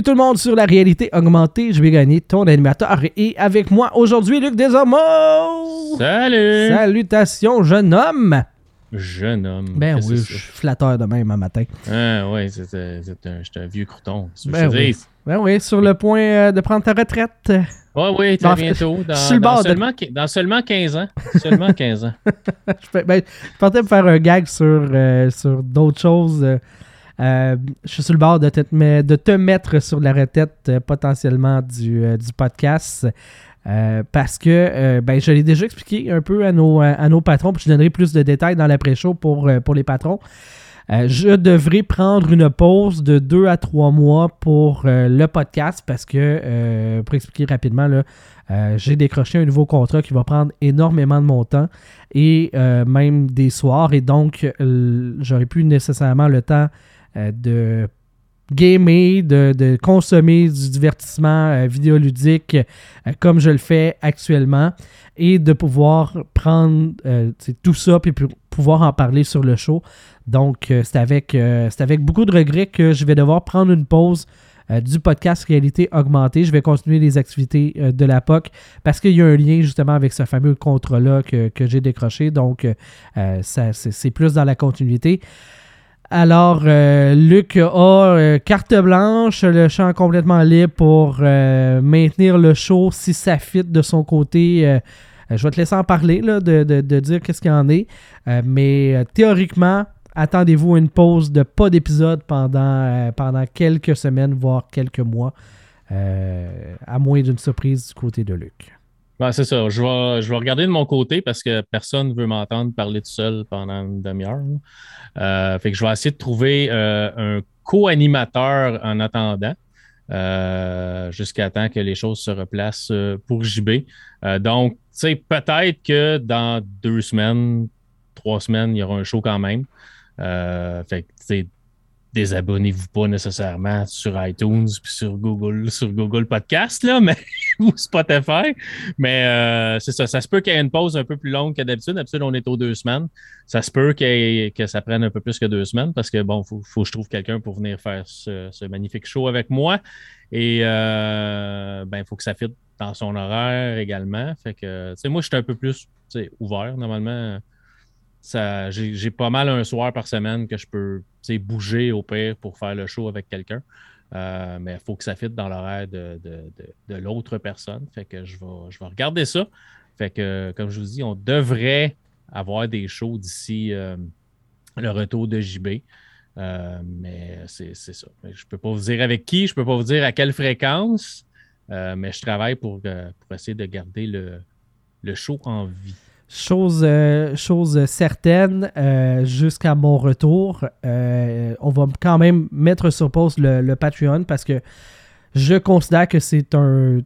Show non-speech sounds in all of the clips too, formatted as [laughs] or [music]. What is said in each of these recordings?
Bienvenue tout le monde sur la réalité augmentée. Je vais gagner ton animateur et avec moi aujourd'hui Luc Desormeaux. Salut! Salutations jeune homme. Jeune homme. Ben oui, je suis flatteur de même un matin. Ah ouais, c'est un, un vieux crouton. Ben oui. Ben oui, sur le point euh, de prendre ta retraite. Oui, en très bientôt. [laughs] Dans, le dans bord seulement, dans seulement 15 ans. Seulement 15 ans. [laughs] je, ben, je pensais me faire un gag sur, euh, sur d'autres choses. euh, euh, je suis sur le bord de te, mettre sur la retraite euh, potentiellement du, euh, podcast. parce que ben, je l'ai déjà expliqué un peu à nos, à nos patrons, puis je donnerai plus de détails dans l'après-show pour, pour les patrons. Je devrais prendre une pause de deux à trois mois pour le podcast parce que, pour expliquer rapidement, là, j'ai décroché un nouveau contrat qui va prendre énormément de mon temps et même des soirs. Et donc, euh, j'aurais plus nécessairement le temps de gamer, de, de consommer du divertissement euh, vidéoludique euh, comme je le fais actuellement et de pouvoir prendre euh, tout ça puis pouvoir en parler sur le show. Donc, euh, c'est avec, euh, avec beaucoup de regrets que je vais devoir prendre une pause euh, du podcast Réalité Augmentée. Je vais continuer les activités euh, de la POC parce qu'il y a un lien justement avec ce fameux contrat-là que, que j'ai décroché. Donc, euh, euh, c'est plus dans la continuité. Alors, euh, Luc a euh, carte blanche, le champ complètement libre pour euh, maintenir le show si ça fit de son côté. Je vais te laisser en parler, de, dire qu'est-ce qu'il en est. Mais théoriquement, attendez-vous à une pause de pas d'épisode pendant, pendant quelques semaines, voire quelques mois, à moins d'une surprise du côté de Luc. Ben, c'est ça. Je vais, je vais regarder de mon côté parce que personne ne veut m'entendre parler tout seul pendant une demi-heure. Euh, fait que je vais essayer de trouver euh, un co-animateur en attendant. euh, jusqu'à temps que les choses se replacent pour JB. Donc, tu sais, peut-être que dans deux semaines, trois semaines, il y aura un show quand même. Fait que, désabonnez-vous pas nécessairement sur iTunes puis sur Google, sur Google Podcast, là, mais [laughs] ou Spotify. Mais euh, c'est ça. Ça se peut qu'il y ait une pause un peu plus longue que d'habitude. D'habitude, on est aux deux semaines. Ça se peut que ça prenne un peu plus que deux semaines parce que, bon, faut, faut que je trouve quelqu'un pour venir faire ce, magnifique show avec moi. Et, euh, ben, il faut que ça fitte dans son horaire également. Fait que, tu sais, moi, je suis un peu plus ouvert. Normalement, j'ai, pas mal un soir par semaine que je peux bouger au pire pour faire le show avec quelqu'un. Euh, mais il faut que ça fitte dans l'horaire de, de, de- l'autre personne. Fait que je vais, je vais regarder ça. Fait que, comme je vous dis, on devrait avoir des shows d'ici euh, le retour de JB. Euh, mais c'est ça. Je ne peux pas vous dire avec qui, je ne peux pas vous dire à quelle fréquence, mais je travaille pour, pour essayer de garder le, le show en vie. Chose, euh, chose certaine, euh, jusqu'à mon retour, euh, on va quand même mettre sur pause le, le Patreon parce que je considère que c'est un.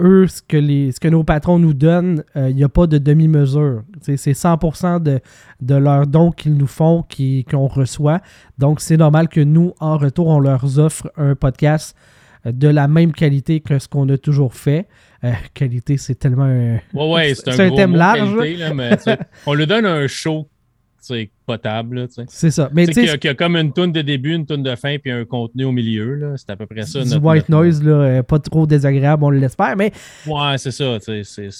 Eux, ce que, les, ce que nos patrons nous donnent, il n'y a pas de demi-mesure. C'est 100% de, de leurs dons qu'ils nous font qu'on reçoit. Donc, c'est normal que nous, en retour, on leur offre un podcast de la même qualité que ce qu'on a toujours fait. Euh, qualité, c'est tellement un, Ouais, ouais, [laughs] c'est un, thème large, qualité, là, mais, [laughs] on lui donne un show potable. C'est ça. Mais Tu sais, qu'il y a- comme une toune de début, une toune de fin, puis un contenu au milieu. là. C'est à peu près ça. du notre- white notre- noise, là, euh, pas trop désagréable, on l'espère. Mais Ouais, c'est ça.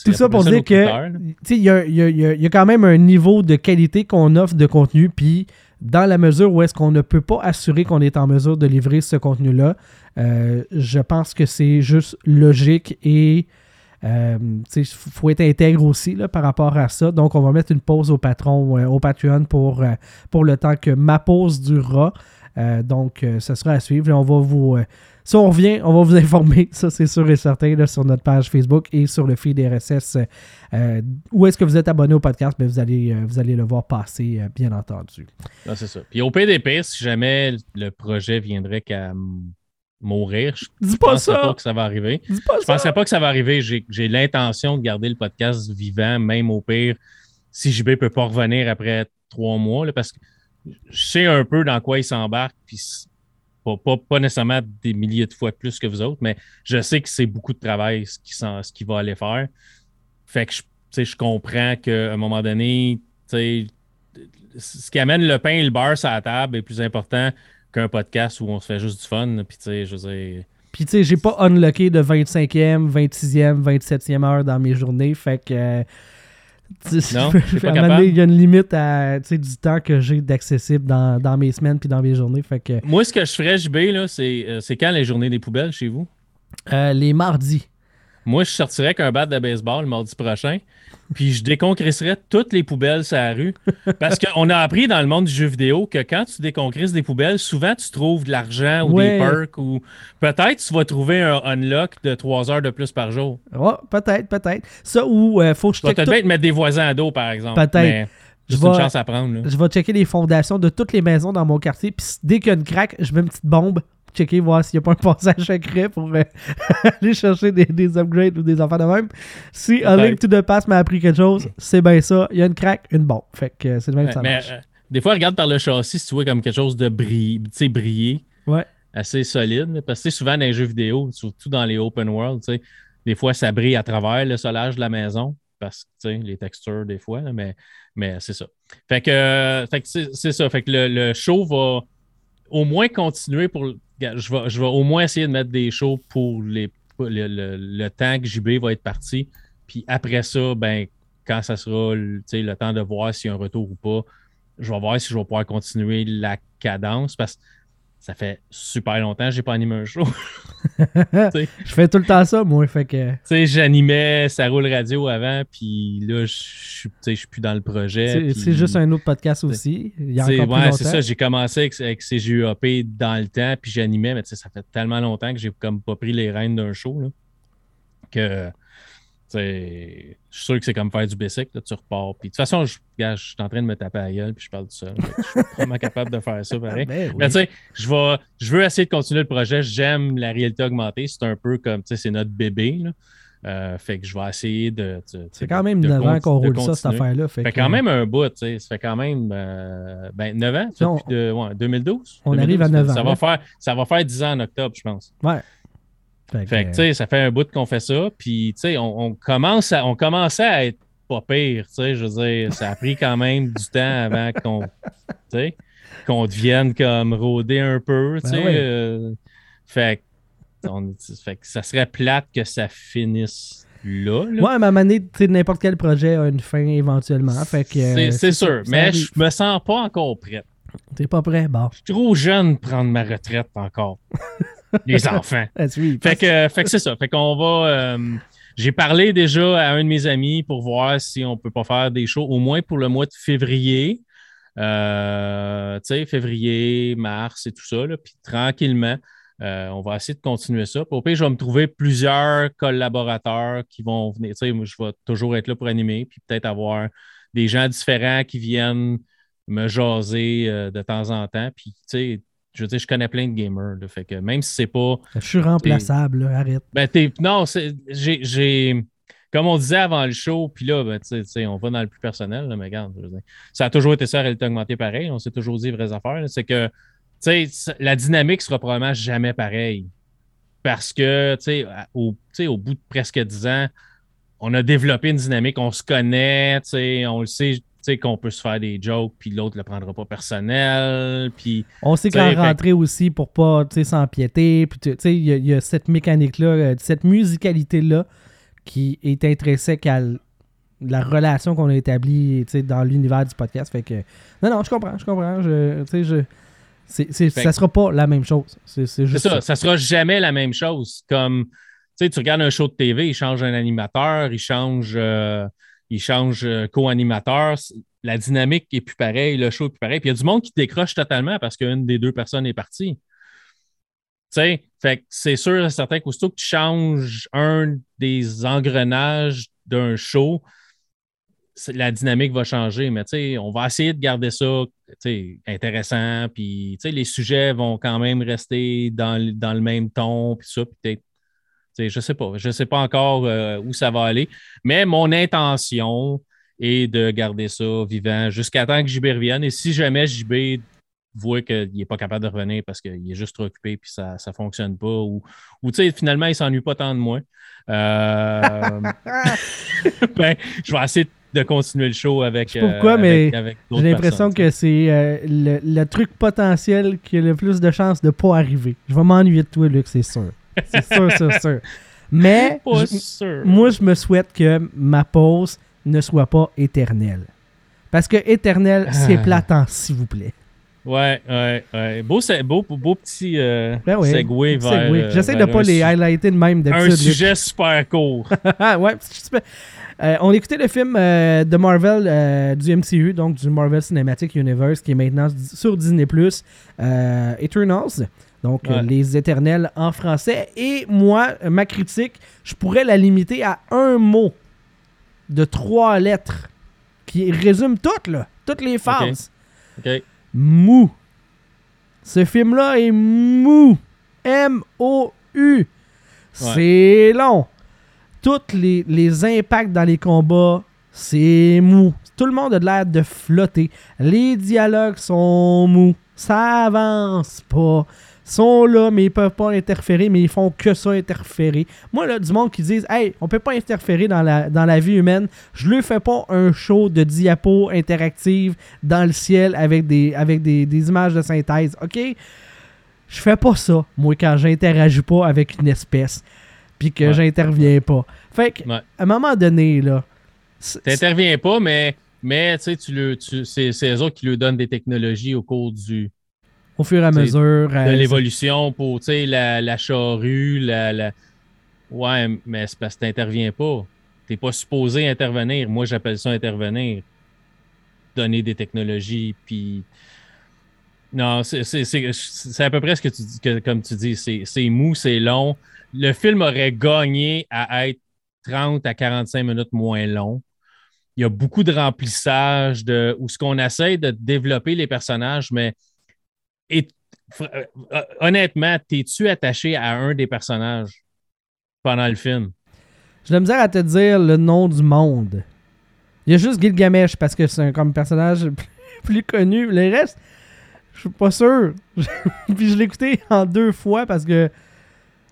tout ça pour dire que il y a, y a- y a quand même un niveau de qualité qu'on offre de contenu. Puis dans la mesure où est-ce qu'on ne peut pas assurer qu'on est en mesure de livrer ce contenu-là, euh, je pense que c'est juste logique et euh, il faut être intègre aussi là, par rapport à ça. Donc, on va mettre une pause au patron, euh, au Patreon pour, pour le temps que ma pause durera. Donc, ça sera à suivre. On va vous. si on revient, on va vous [laughs] informer, ça c'est sûr et certain, sur notre page Facebook et sur le feed RSS. Où est-ce que vous êtes abonné au podcast? Ben, vous, allez, vous allez le voir passer, bien entendu. Ah, c'est ça. Puis au PDP, si jamais le projet viendrait qu'à mourir, je Dis ne pas penserais ça! pas que ça va arriver. Dis pas Je ne penserais pas que ça va arriver. J'ai l'intention de garder le podcast vivant, même au pire, si JB ne peut pas revenir après trois mois, là, parce que je sais un peu dans quoi il s'embarque, puis pas, pas, pas nécessairement des milliers de fois plus que vous autres, mais je sais que c'est beaucoup de travail ce qu'il va aller faire. Fait que je, je comprends qu'à un moment donné, ce qui amène le pain et le beurre sur la table est plus important qu'un podcast où on se fait juste du fun. Puis, tu sais, je veux dire. Puis, tu sais, j'ai pas unlocké de 25e, 26e, 27e heure dans mes journées. Fait que. sais, Non? [laughs] Il y a une limite à, sais, du temps que j'ai d'accessible dans, dans mes semaines puis dans mes journées. Fait que Moi, ce que je ferais, JB, c'est euh, c'est quand les journées des poubelles chez vous? euh, les mardis. Moi, je sortirais avec un bat de baseball le mardi prochain, puis je déconcrisserais toutes les poubelles sur la rue. Parce qu'on a appris dans le monde du jeu vidéo que quand tu déconcrisses des poubelles, souvent tu trouves de l'argent ou Ouais. des perks, ou peut-être tu vas trouver un unlock de 3 heures de plus par jour. Ouais, peut-être, peut-être. Ça ou euh, faut que je Tu vas check peut-être tout- mettre des voisins à dos, par exemple. Peut-être. Mais Je vais- une chance à prendre. là. Je vais checker les fondations de toutes les maisons dans mon quartier. Puis dès qu'il y a une craque, je mets une petite bombe. Checker, voir s'il n'y a pas un passage secret pour euh, [laughs] aller chercher des, des upgrades ou des affaires de même. Si A Link to the Past m'a appris quelque chose, c'est bien ça. Il y a une craque, une bombe. Fait que euh, c'est le même ça mais marche. euh, des fois, regarde par le châssis si tu vois comme quelque chose de bri- tu sais, briller. Ouais. assez solide. Parce que souvent dans les jeux vidéo, surtout dans les open world, des fois ça brille à travers le solage de la maison. Parce que les textures, des fois, mais, mais c'est ça. Fait que, euh, fait que c'est c'est ça. Fait que le, le show va au moins continuer pour. Je vais, je vais au moins essayer de mettre des shows pour les, le, le- le temps que JB va être parti. Puis après ça, ben, quand ça sera le temps de voir s'il y a un retour ou pas, je vais voir si je vais pouvoir continuer la cadence parce que ça fait super longtemps que je n'ai pas animé un show. [laughs] [laughs] je fais tout le temps ça, moi. Fait que Tu sais, j'animais Ça roule radio avant, puis là, je suis plus dans le projet. c'est juste un autre podcast aussi. Il y a C'est- encore plus ouais, c'est ça. J'ai commencé avec, avec CGUAP dans le temps, puis j'animais, mais ça fait tellement longtemps que j'ai comme pas pris les rênes d'un show là, que je suis sûr que c'est comme faire du bicycle, là, tu repars. Puis de toute façon, je, je suis en train de me taper à la gueule, puis je parle tout seul. Je suis vraiment capable de faire ça pareil. [laughs] Ben oui. Mais tu sais, je, vais- je veux essayer de continuer le projet. J'aime la réalité augmentée. C'est un peu comme, tu sais, c'est notre bébé. Là. Euh, fait que je vais essayer de. C'est quand même de 9 ans qu'on roule ça, cette affaire-là. Fait Fait que, quand même un bout, tu sais. Ça fait quand même euh, ben, 9 ans. Non, depuis de, ouais, 2012. on arrive à 2012, 9 ans, Ça va, faire, ça va faire 10 ans en octobre, je pense. Ouais. Fait que, Fait que, tu sais, ça fait un bout qu'on fait ça. Puis, tu sais, on, on commence à, on commençait à être pas pire, tu sais. Je veux dire, ça a pris quand même du temps avant qu'on, devienne comme rodé un peu, tu Ben euh, fait, on- fait que ça serait plate que ça finisse là. là. Ouais, à ma manière, tu sais, n'importe quel projet a une fin éventuellement. Fait que, euh, C'est- c'est sûr, ça, mais je me sens pas encore prêt. T'es pas prêt? Bon. Je suis trop jeune pour prendre ma retraite encore. [laughs] Les enfants. [laughs] Fait que, fait que c'est ça. Fait qu'on va. euh, j'ai parlé déjà à un de mes amis pour voir si on peut pas faire des shows, au moins pour le mois de février. Euh, tu sais, février, mars et tout ça. là. Puis tranquillement, euh, on va essayer de continuer ça. Puis au pire, je vais me trouver plusieurs collaborateurs qui vont venir. Tu sais, moi, je vais toujours être là pour animer, puis peut-être avoir des gens différents qui viennent me jaser euh, de temps en temps. Puis, tu sais, je veux dire, je connais plein de gamers. là. fait que même si c'est pas. Je suis remplaçable, là, arrête. Ben, t'es- non, j'ai, Comme on disait avant le show, puis là, ben, on va dans le plus personnel, là, mais regarde, je veux dire, ça a toujours été ça, la réalité augmentée pareil. On s'est toujours dit les vraies affaires. C'est que, la dynamique sera probablement jamais pareille. Parce que, au, au bout de presque 10 ans, on a développé une dynamique, on se connaît, on le sait, sais, qu'on peut se faire des jokes, puis l'autre le prendra pas personnel, puis On sait qu'en fait- rentrer aussi pour pas tu sais, s'empiéter. Puis, tu sais, il y, a- il y a cette mécanique-là, euh, cette musicalité-là qui est intrinsèque à la relation qu'on a établie tu sais, dans l'univers du podcast. Fait que, non, non, je comprends, je comprends. Je, tu sais, je, c'est, c'est- Fait ça sera pas la même chose. C'est, juste ça, ça sera jamais la même chose. Comme, tu sais, tu regardes un show de TV, il change un animateur, il change, euh, il change euh, co-animateur. La dynamique est plus pareille, le show est plus pareil. Puis il y a du monde qui décroche totalement parce qu'une des deux personnes est partie. Tu sais, c'est sûr, certain qu'aussitôt que tu changes un des engrenages d'un show, la dynamique va changer. Mais on va essayer de garder ça intéressant. Puis les sujets vont quand même rester dans, le- dans le même ton. Puis ça, peut-être. Tu sais, Je sais pas. Je sais pas encore euh, où ça va aller. Mais mon intention est de garder ça vivant jusqu'à temps que JB revienne. Et si jamais JB voit qu'il n'est pas capable de revenir parce qu'il est juste trop occupé puis ça ne fonctionne pas ou, ou finalement, il ne s'ennuie pas tant de moi. Euh, [laughs] ben, je vais essayer de de continuer le show avec. Je sais pourquoi, euh, mais avec- J'ai l'impression que c'est euh, le, le truc potentiel qui a le plus de chances de pas arriver. Je vais m'ennuyer de toi, Luc, c'est sûr. [laughs] C'est sûr, sûr, sûr. Mais Pas je- sûr. moi, je me souhaite que ma pause ne soit pas éternelle. Parce que éternel, c'est Ah. platant, s'il vous plaît. Ouais, ouais, ouais. Beau, beau, beau petit euh, Ben segue vers. C'est euh, J'essaie de vers pas un les highlighter de même Un d'habitude. Luc. sujet super court. [laughs] Ah, ouais, c'est super. Euh, on écoutait le film euh, de Marvel du MCU, donc du Marvel Cinematic Universe, qui est maintenant sur Disney Eternals, donc euh, Ouais. Les Éternels en français. Et moi, ma critique, je pourrais la limiter à un mot de trois lettres qui résume toutes, là, toutes les phases. Mou. Ce film-là est mou. M-O-U. C'est long. Tous les, les impacts dans les combats, c'est mou. Tout le monde a de l'air de flotter. Les dialogues sont mous. Ça avance pas. Sont là, mais ils peuvent pas interférer, mais ils font que ça interférer. Moi, là, du monde qui disent Hey, on peut pas interférer dans la, dans la vie humaine, je lui fais pas un show de diapo interactive dans le ciel avec des, avec des, des images de synthèse, ok? Je fais pas ça, moi, quand j'interagis pas avec une espèce, puis que Ouais. j'interviens pas. Fait que, Ouais. à un moment donné, là. T'interviens pas, mais, mais tu sais, tu le- tu- c'est c'est eux autres qui lui donnent des technologies au cours du, au fur et à mesure. de euh, l'évolution pour tu sais, la, la charrue, la, la- Ouais, mais c'est parce que t'interviens pas. T'es pas supposé intervenir. Moi, j'appelle ça intervenir. Donner des technologies, puis. Non, c'est c'est- c'est- c'est à peu près ce que tu dis, que, comme tu dis. C'est c'est mou, c'est long. Le film aurait gagné à être 30 à 45 minutes moins long. Il y a beaucoup de remplissage de où ce qu'on essaie de développer les personnages, mais et, fr- euh, honnêtement, t'es-tu attaché à un des personnages pendant le film? J'ai la misère à te dire le nom du monde. Il y a juste Gilgamesh parce que c'est un comme personnage [laughs] plus, connu. Le reste, je suis pas sûr. [laughs] puis je l'ai écouté en deux fois parce que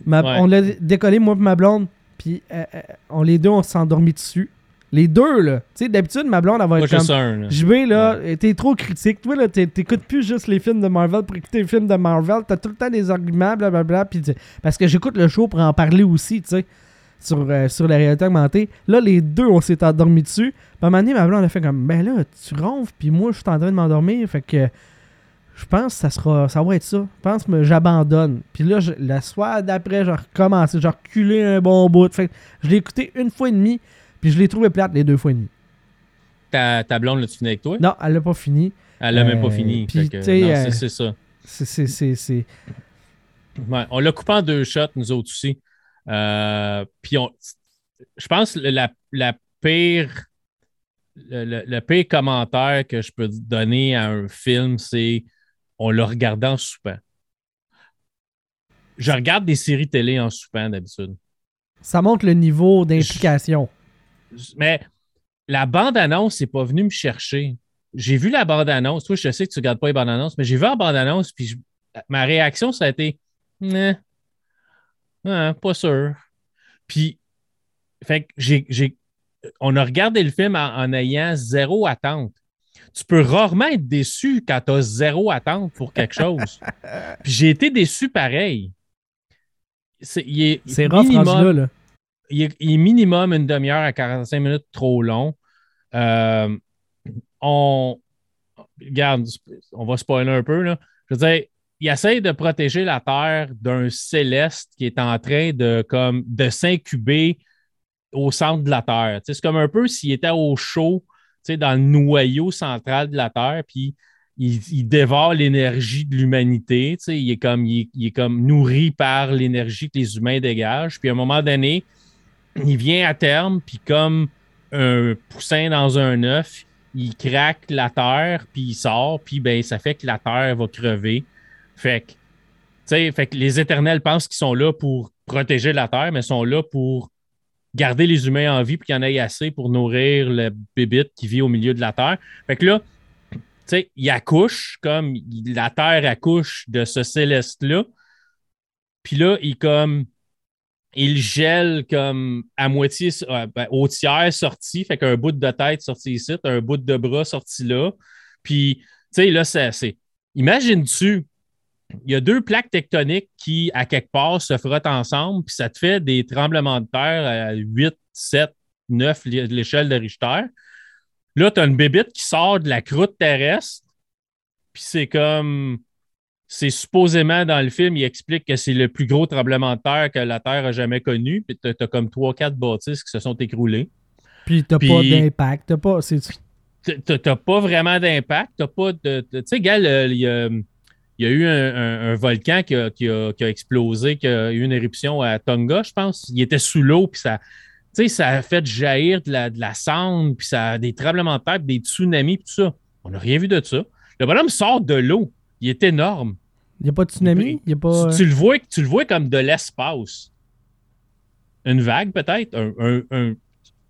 ma- Ouais. on l'a décollé, moi et ma blonde. Puis euh, euh, on, les deux, on s'est endormis dessus. Les deux, là. Tu sais, d'habitude, ma blonde, elle va Moi, être juste comme... un. là. JB, là, t'es trop critique. Toi, là, t'é- t'écoutes plus juste les films de Marvel pour écouter les films de Marvel. T'as tout le temps des arguments, blablabla. Puis parce que j'écoute le show pour en parler aussi, tu sais, sur, euh, sur la réalité augmentée. Là, les deux, on s'est endormis dessus. Puis à un moment donné, ma blonde a fait comme, ben là, tu ronfles, puis moi, je suis en train de m'endormir. Fait que je pense que ça, sera, ça va être ça. Je pense que j'abandonne. Puis là, je, la soirée d'après, j'ai recommencé. J'ai reculé un bon bout. Fait que je l'ai écouté une fois et demie, puis je l'ai trouvé plate les deux fois et demie. Ta, ta blonde, là-tu fini avec toi? Non, elle l'a pas fini. Elle l'a même Euh, pas fini. puis, sais, non, euh, c'est- c'est ça. C'est- C'est. c'est- Ouais, on l'a coupé en deux shots, nous autres aussi. Euh, puis on, je pense que la, la pire, le, le- le pire commentaire que je peux donner à un film, c'est on l'a regardé en soupant. Je regarde des séries télé en soupant d'habitude. Ça montre le niveau d'implication. Mais la bande-annonce n'est pas venue me chercher. J'ai vu la bande-annonce. Toi, je sais que tu ne regardes pas les bandes-annonces, mais j'ai vu la bande-annonce, puis je- ma réaction, ça a été Nah. Ah, pas sûr. Puis, fait que j'ai, j'ai- on a regardé le film en, en ayant zéro attente. Tu peux rarement être déçu quand tu as zéro attente pour quelque chose. [laughs] Puis j'ai été déçu pareil. C'est, il est C'est minimum- rendu là, là. Il est, minimum une demi-heure à 45 minutes trop long. Euh, on. Regarde, on va spoiler un peu. Là. Je veux dire, il essaie de protéger la Terre d'un céleste qui est en train de, comme, de s'incuber au centre de la Terre. C'est comme un peu s'il était au chaud, dans le noyau central de la Terre, puis il, dévore l'énergie de l'humanité. Il, est comme, il est comme nourri par l'énergie que les humains dégagent. Puis à un moment donné, il vient à terme, puis comme un poussin dans un œuf, il craque la terre, puis il sort, puis ben, ça fait que la terre va crever. Fait que, fait que les éternels pensent qu'ils sont là pour protéger la terre, mais sont là pour garder les humains en vie, puis qu'il y en ait assez pour nourrir le bébite qui vit au milieu de la terre. Fait que là, tu sais, il accouche, comme la terre accouche de ce céleste-là. Puis là, il comme il gèle comme à moitié, ben, au tiers sorti, fait qu'un bout de tête sorti ici, un bout de bras sorti là. Puis, tu sais, là, c'est. Imagine-tu, il y a deux plaques tectoniques qui, à quelque part, se frottent ensemble, puis ça te fait des tremblements de terre à 8, 7, 9 l'échelle de Richter. Là, tu as une bébite qui sort de la croûte terrestre, puis c'est comme. C'est supposément dans le film, il explique que c'est le plus gros tremblement de terre que la Terre a jamais connu. Puis tu as, comme 3-4 bâtisses qui se sont écroulées. Puis tu pas d'impact. Tu pas. T'as pas vraiment d'impact. T'as pas de. Tu sais, Gal, il y a, eu un, volcan qui a, qui, a, explosé, qui a eu une éruption à Tonga, je pense. Il était sous l'eau, puis ça, ça a fait jaillir de la, de la cendre, puis ça a des tremblements de terre, des tsunamis, tout ça. On n'a rien vu de ça. Le bonhomme sort de l'eau. Il est énorme. Il n'y a pas de tsunami? Y a pas... tu, le vois, tu le vois comme de l'espace. Une vague, peut-être? Un, un, un,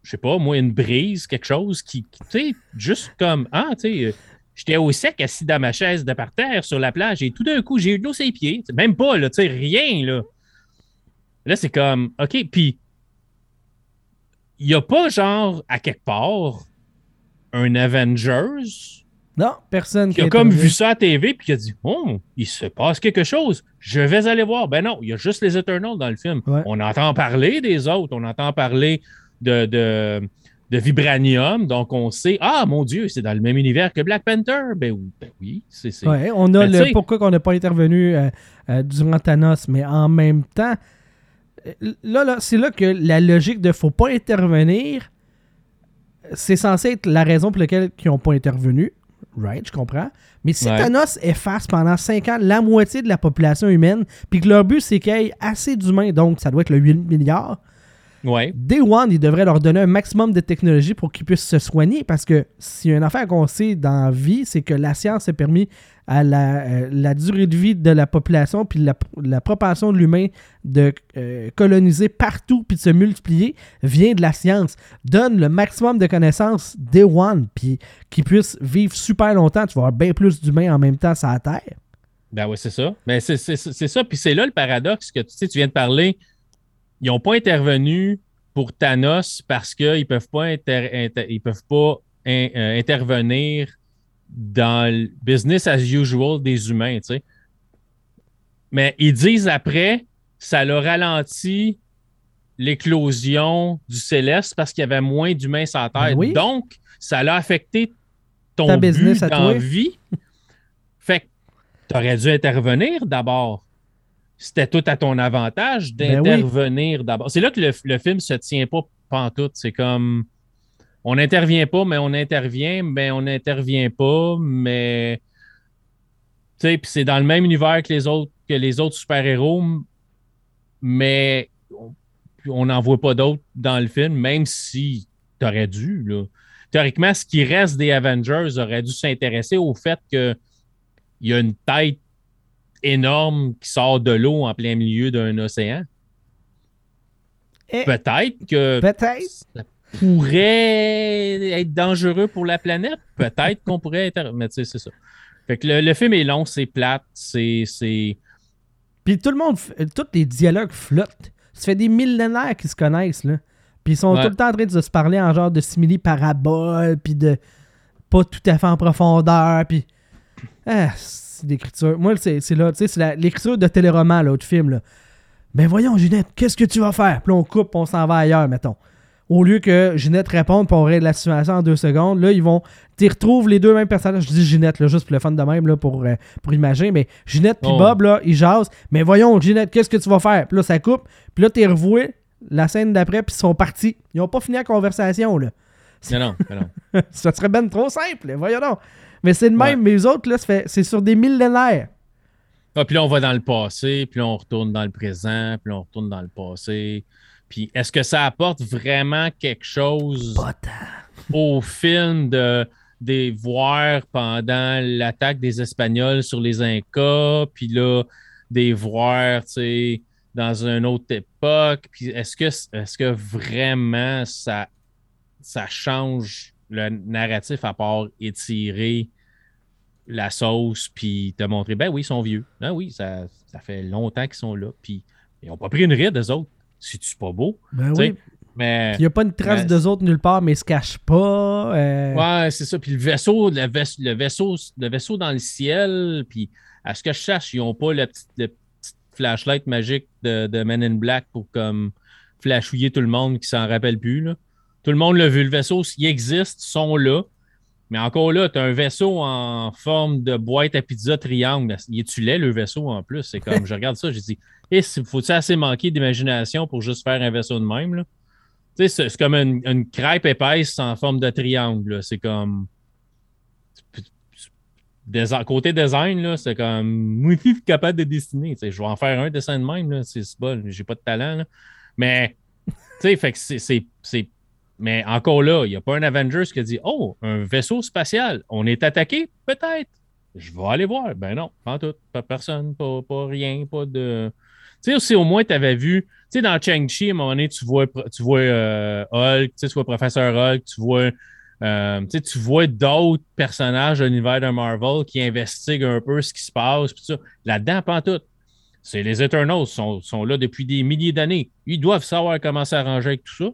je sais pas, moi, une brise, quelque chose qui, tu sais, juste comme, ah, tu sais, euh, j'étais au sec assis dans ma chaise de par terre sur la plage et tout d'un coup, j'ai eu de l'eau sur les pieds. Même pas, là, tu sais, rien, là. Là, c'est comme, OK, puis il n'y a pas, genre, à quelque part, un Avengers non, personne qui a comme vu ça à TV puis qui a dit Oh, il se passe quelque chose. Je vais aller voir. Ben non, il y a juste les Eternals dans le film. On entend parler des autres, on entend parler de, de, Vibranium, donc on sait Ah mon Dieu, c'est dans le même univers que Black Panther. Ben, ben oui, c'est. Ouais, on a ben, le pourquoi qu'on n'a pas intervenu euh, euh, durant Thanos, mais en même temps, là, là c'est là que la logique de faut pas intervenir, c'est censé être la raison pour laquelle ils n'ont pas intervenu. Right, je comprends. Mais si Thanos efface pendant 5 ans la moitié de la population humaine, puis que leur but, c'est qu'il y ait assez d'humains, donc ça doit être le 8 milliards, ouais. Day One, ils devraient leur donner un maximum de technologie pour qu'ils puissent se soigner, parce que s'il y a une affaire qu'on sait dans la vie, c'est que la science a permis à euh, la, durée de vie de la population, puis la, la propension de l'humain de euh, coloniser partout, puis de se multiplier, vient de la science. Donne le maximum de connaissances day one, puis qu'ils puissent vivre super longtemps. Tu vas avoir bien plus d'humains en même temps sur la Terre. Ben oui, c'est ça. Mais c'est ça. Puis c'est là le paradoxe que tu sais, tu viens de parler. Ils n'ont pas intervenu pour Thanos parce qu'ils ne peuvent pas, ils peuvent pas euh, intervenir dans le business as usual des humains. Mais ils disent après, ça leur ralenti l'éclosion du céleste parce qu'il y avait moins d'humains sur Terre. Ben Donc, ça l'a affecté ton business but dans vie. fait que tu aurais dû intervenir d'abord. C'était tout à ton avantage ben d'intervenir d'abord. C'est là que le, le, film se tient pas pantoute. C'est comme on n'intervient pas, mais on intervient, mais on n'intervient pas, mais. Tu sais, puis c'est dans le même univers que les autres, que les autres super-héros, mais on n'en voit pas d'autres dans le film, même si tu aurais dû. Là. Théoriquement, ce qui reste des Avengers aurait dû s'intéresser au fait qu'il y a une tête énorme qui sort de l'eau en plein milieu d'un océan. Peut-être que. Peut-être pourrait être dangereux pour la planète. Peut-être qu'on pourrait être. Mais tu sais, c'est ça. Fait que le, film est long, c'est plate, c'est. Puis tout le monde, tous les dialogues flottent. Ça fait des millénaires qu'ils se connaissent, là. Puis ils sont tout le temps en train de se parler en genre de simili-parabole, puis de pas tout à fait en profondeur, puis. Ah, c'est l'écriture. Moi, c'est là, tu sais, c'est l'écriture de téléroman, là, de film, là. Ben voyons, Ginette, qu'est-ce que tu vas faire? Puis on coupe, on s'en va ailleurs, mettons au lieu que Ginette réponde pour régler la situation en deux secondes, là, ils vont. Tu retrouves les deux mêmes personnages. Je dis Ginette, là, juste pour le fun de même, là, pour, euh, pour imaginer. Mais Ginette puis oh. Bob, là, ils jasent. Mais voyons, Ginette, qu'est-ce que tu vas faire? Puis là, ça coupe. Puis là, t'es revoué la scène d'après, puis ils sont partis. Ils n'ont pas fini la conversation, là. Non, non, non. [laughs] ça serait ben trop simple, voyons donc. Mais c'est le même, mais les autres, là, c'est sur des millénaires. Ah, puis là, on va dans le passé, puis là, on retourne dans le présent, puis là, on retourne dans le passé. Puis est-ce que ça apporte vraiment quelque chose au film de des voir pendant l'attaque des Espagnols sur les Incas, puis là, des voir, tu sais, dans une autre époque? Puis est-ce que, est que vraiment ça, ça change le narratif à part étirer la sauce, puis te montrer, ben oui, ils sont vieux. Ben oui, ça, ça fait longtemps qu'ils sont là, puis ils n'ont pas pris une ride, eux autres c'est-tu pas beau? Ben oui. Mais. Il n'y a pas une trace mais- d'eux autres nulle part, mais ils se cachent pas. euh, Ouais, c'est ça. Puis le vaisseau, le, vais- le vaisseau, le vaisseau dans le ciel, puis à ce que je sache, ils n'ont pas la petite, le petite flashlight magique de, de Men in Black pour comme flashouiller tout le monde qui s'en rappelle plus. là. Tout le monde l'a vu. Le vaisseau, il existe, sont là. Mais encore là, tu as un vaisseau en forme de boîte à pizza triangle. Il est-tu laid, le vaisseau, en plus? C'est comme, je regarde ça, j'ai dit, eh, faut-il assez manquer d'imagination pour juste faire un vaisseau de même? Là? Tu sais, c'est comme une, une crêpe épaisse en forme de triangle. C'est comme. Côté design, c'est comme. Moi, je suis capable de dessiner. Tu sais, je vais en faire un dessin de même. C'est bon, j'ai pas de talent. Mais, tu sais, fait que c'est- Mais encore là, il n'y a pas un Avengers qui a dit Oh, un vaisseau spatial, on est attaqué? Peut-être. Je vais aller voir. Ben non, pas tout. Pas personne, pas, pas rien, pas de. Tu sais, si au moins tu avais vu, tu sais, dans Chang-Chi, à un moment donné, tu vois, tu vois euh, Hulk, tu vois Professeur Hulk, tu vois, euh, tu vois d'autres personnages de l'univers de Marvel qui investiguent un peu ce qui se passe, puis ça. Là-dedans, pas tout. C'est les Eternals, sont, sont là depuis des milliers d'années. Ils doivent savoir comment s'arranger avec tout ça.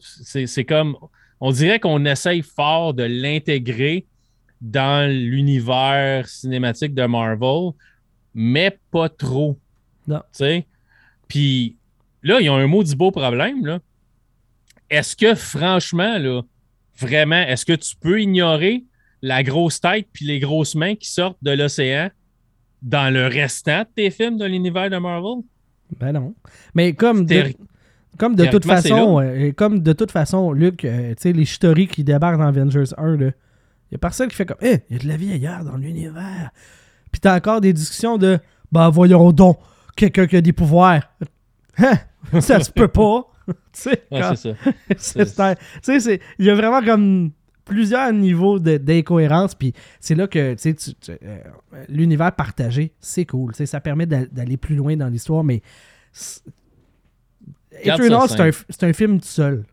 C'est c'est comme, on dirait qu'on essaye fort de l'intégrer dans l'univers cinématique de Marvel, mais pas trop. Non. Tu sais? Puis là, ils ont un maudit beau problème. là. Est-ce que, franchement, là, vraiment, est-ce que tu peux ignorer la grosse tête puis les grosses mains qui sortent de l'océan dans le restant de tes films de l'univers de Marvel? Ben non. Mais comme de, comme de toute façon, euh, comme de toute façon, Luc, euh, tu sais, les Chitori qui débarquent dans Avengers 1, là, il y a personne qui fait comme Eh, il y a de la vie ailleurs dans l'univers. Puis t'as encore des discussions de Ben voyons donc, quelqu'un qui a des pouvoirs. [laughs] Hein? Ça se peut pas. tu sais, c'est il y a vraiment comme plusieurs niveaux d'incohérence. Puis c'est là que tu euh, l'univers partagé, c'est cool. Ça permet d'a- d'aller plus loin dans l'histoire, mais. Eternal, ça c'est un, c'est un film tout seul.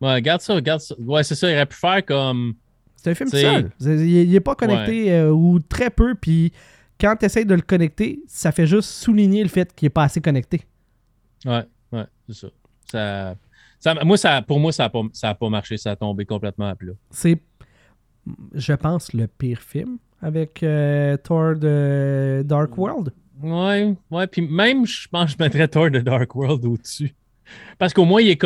Ouais, regarde ça, regarde ça. Ouais, c'est ça. Il aurait pu faire comme. C'est un film tout seul. Il n'est pas connecté euh, ou très peu. Puis quand tu essaies de le connecter, ça fait juste souligner le fait qu'il n'est pas assez connecté. Ouais, ouais, c'est ça. ça, ça- moi, ça, pour moi, ça n'a pas, ça a pas marché. Ça a tombé complètement à plat. C'est, je pense, le pire film avec euh, Thor de Dark World. Ouais, ouais. Puis même, je pense que je mettrais Thor de Dark World au-dessus. Parce qu'au moins, il, est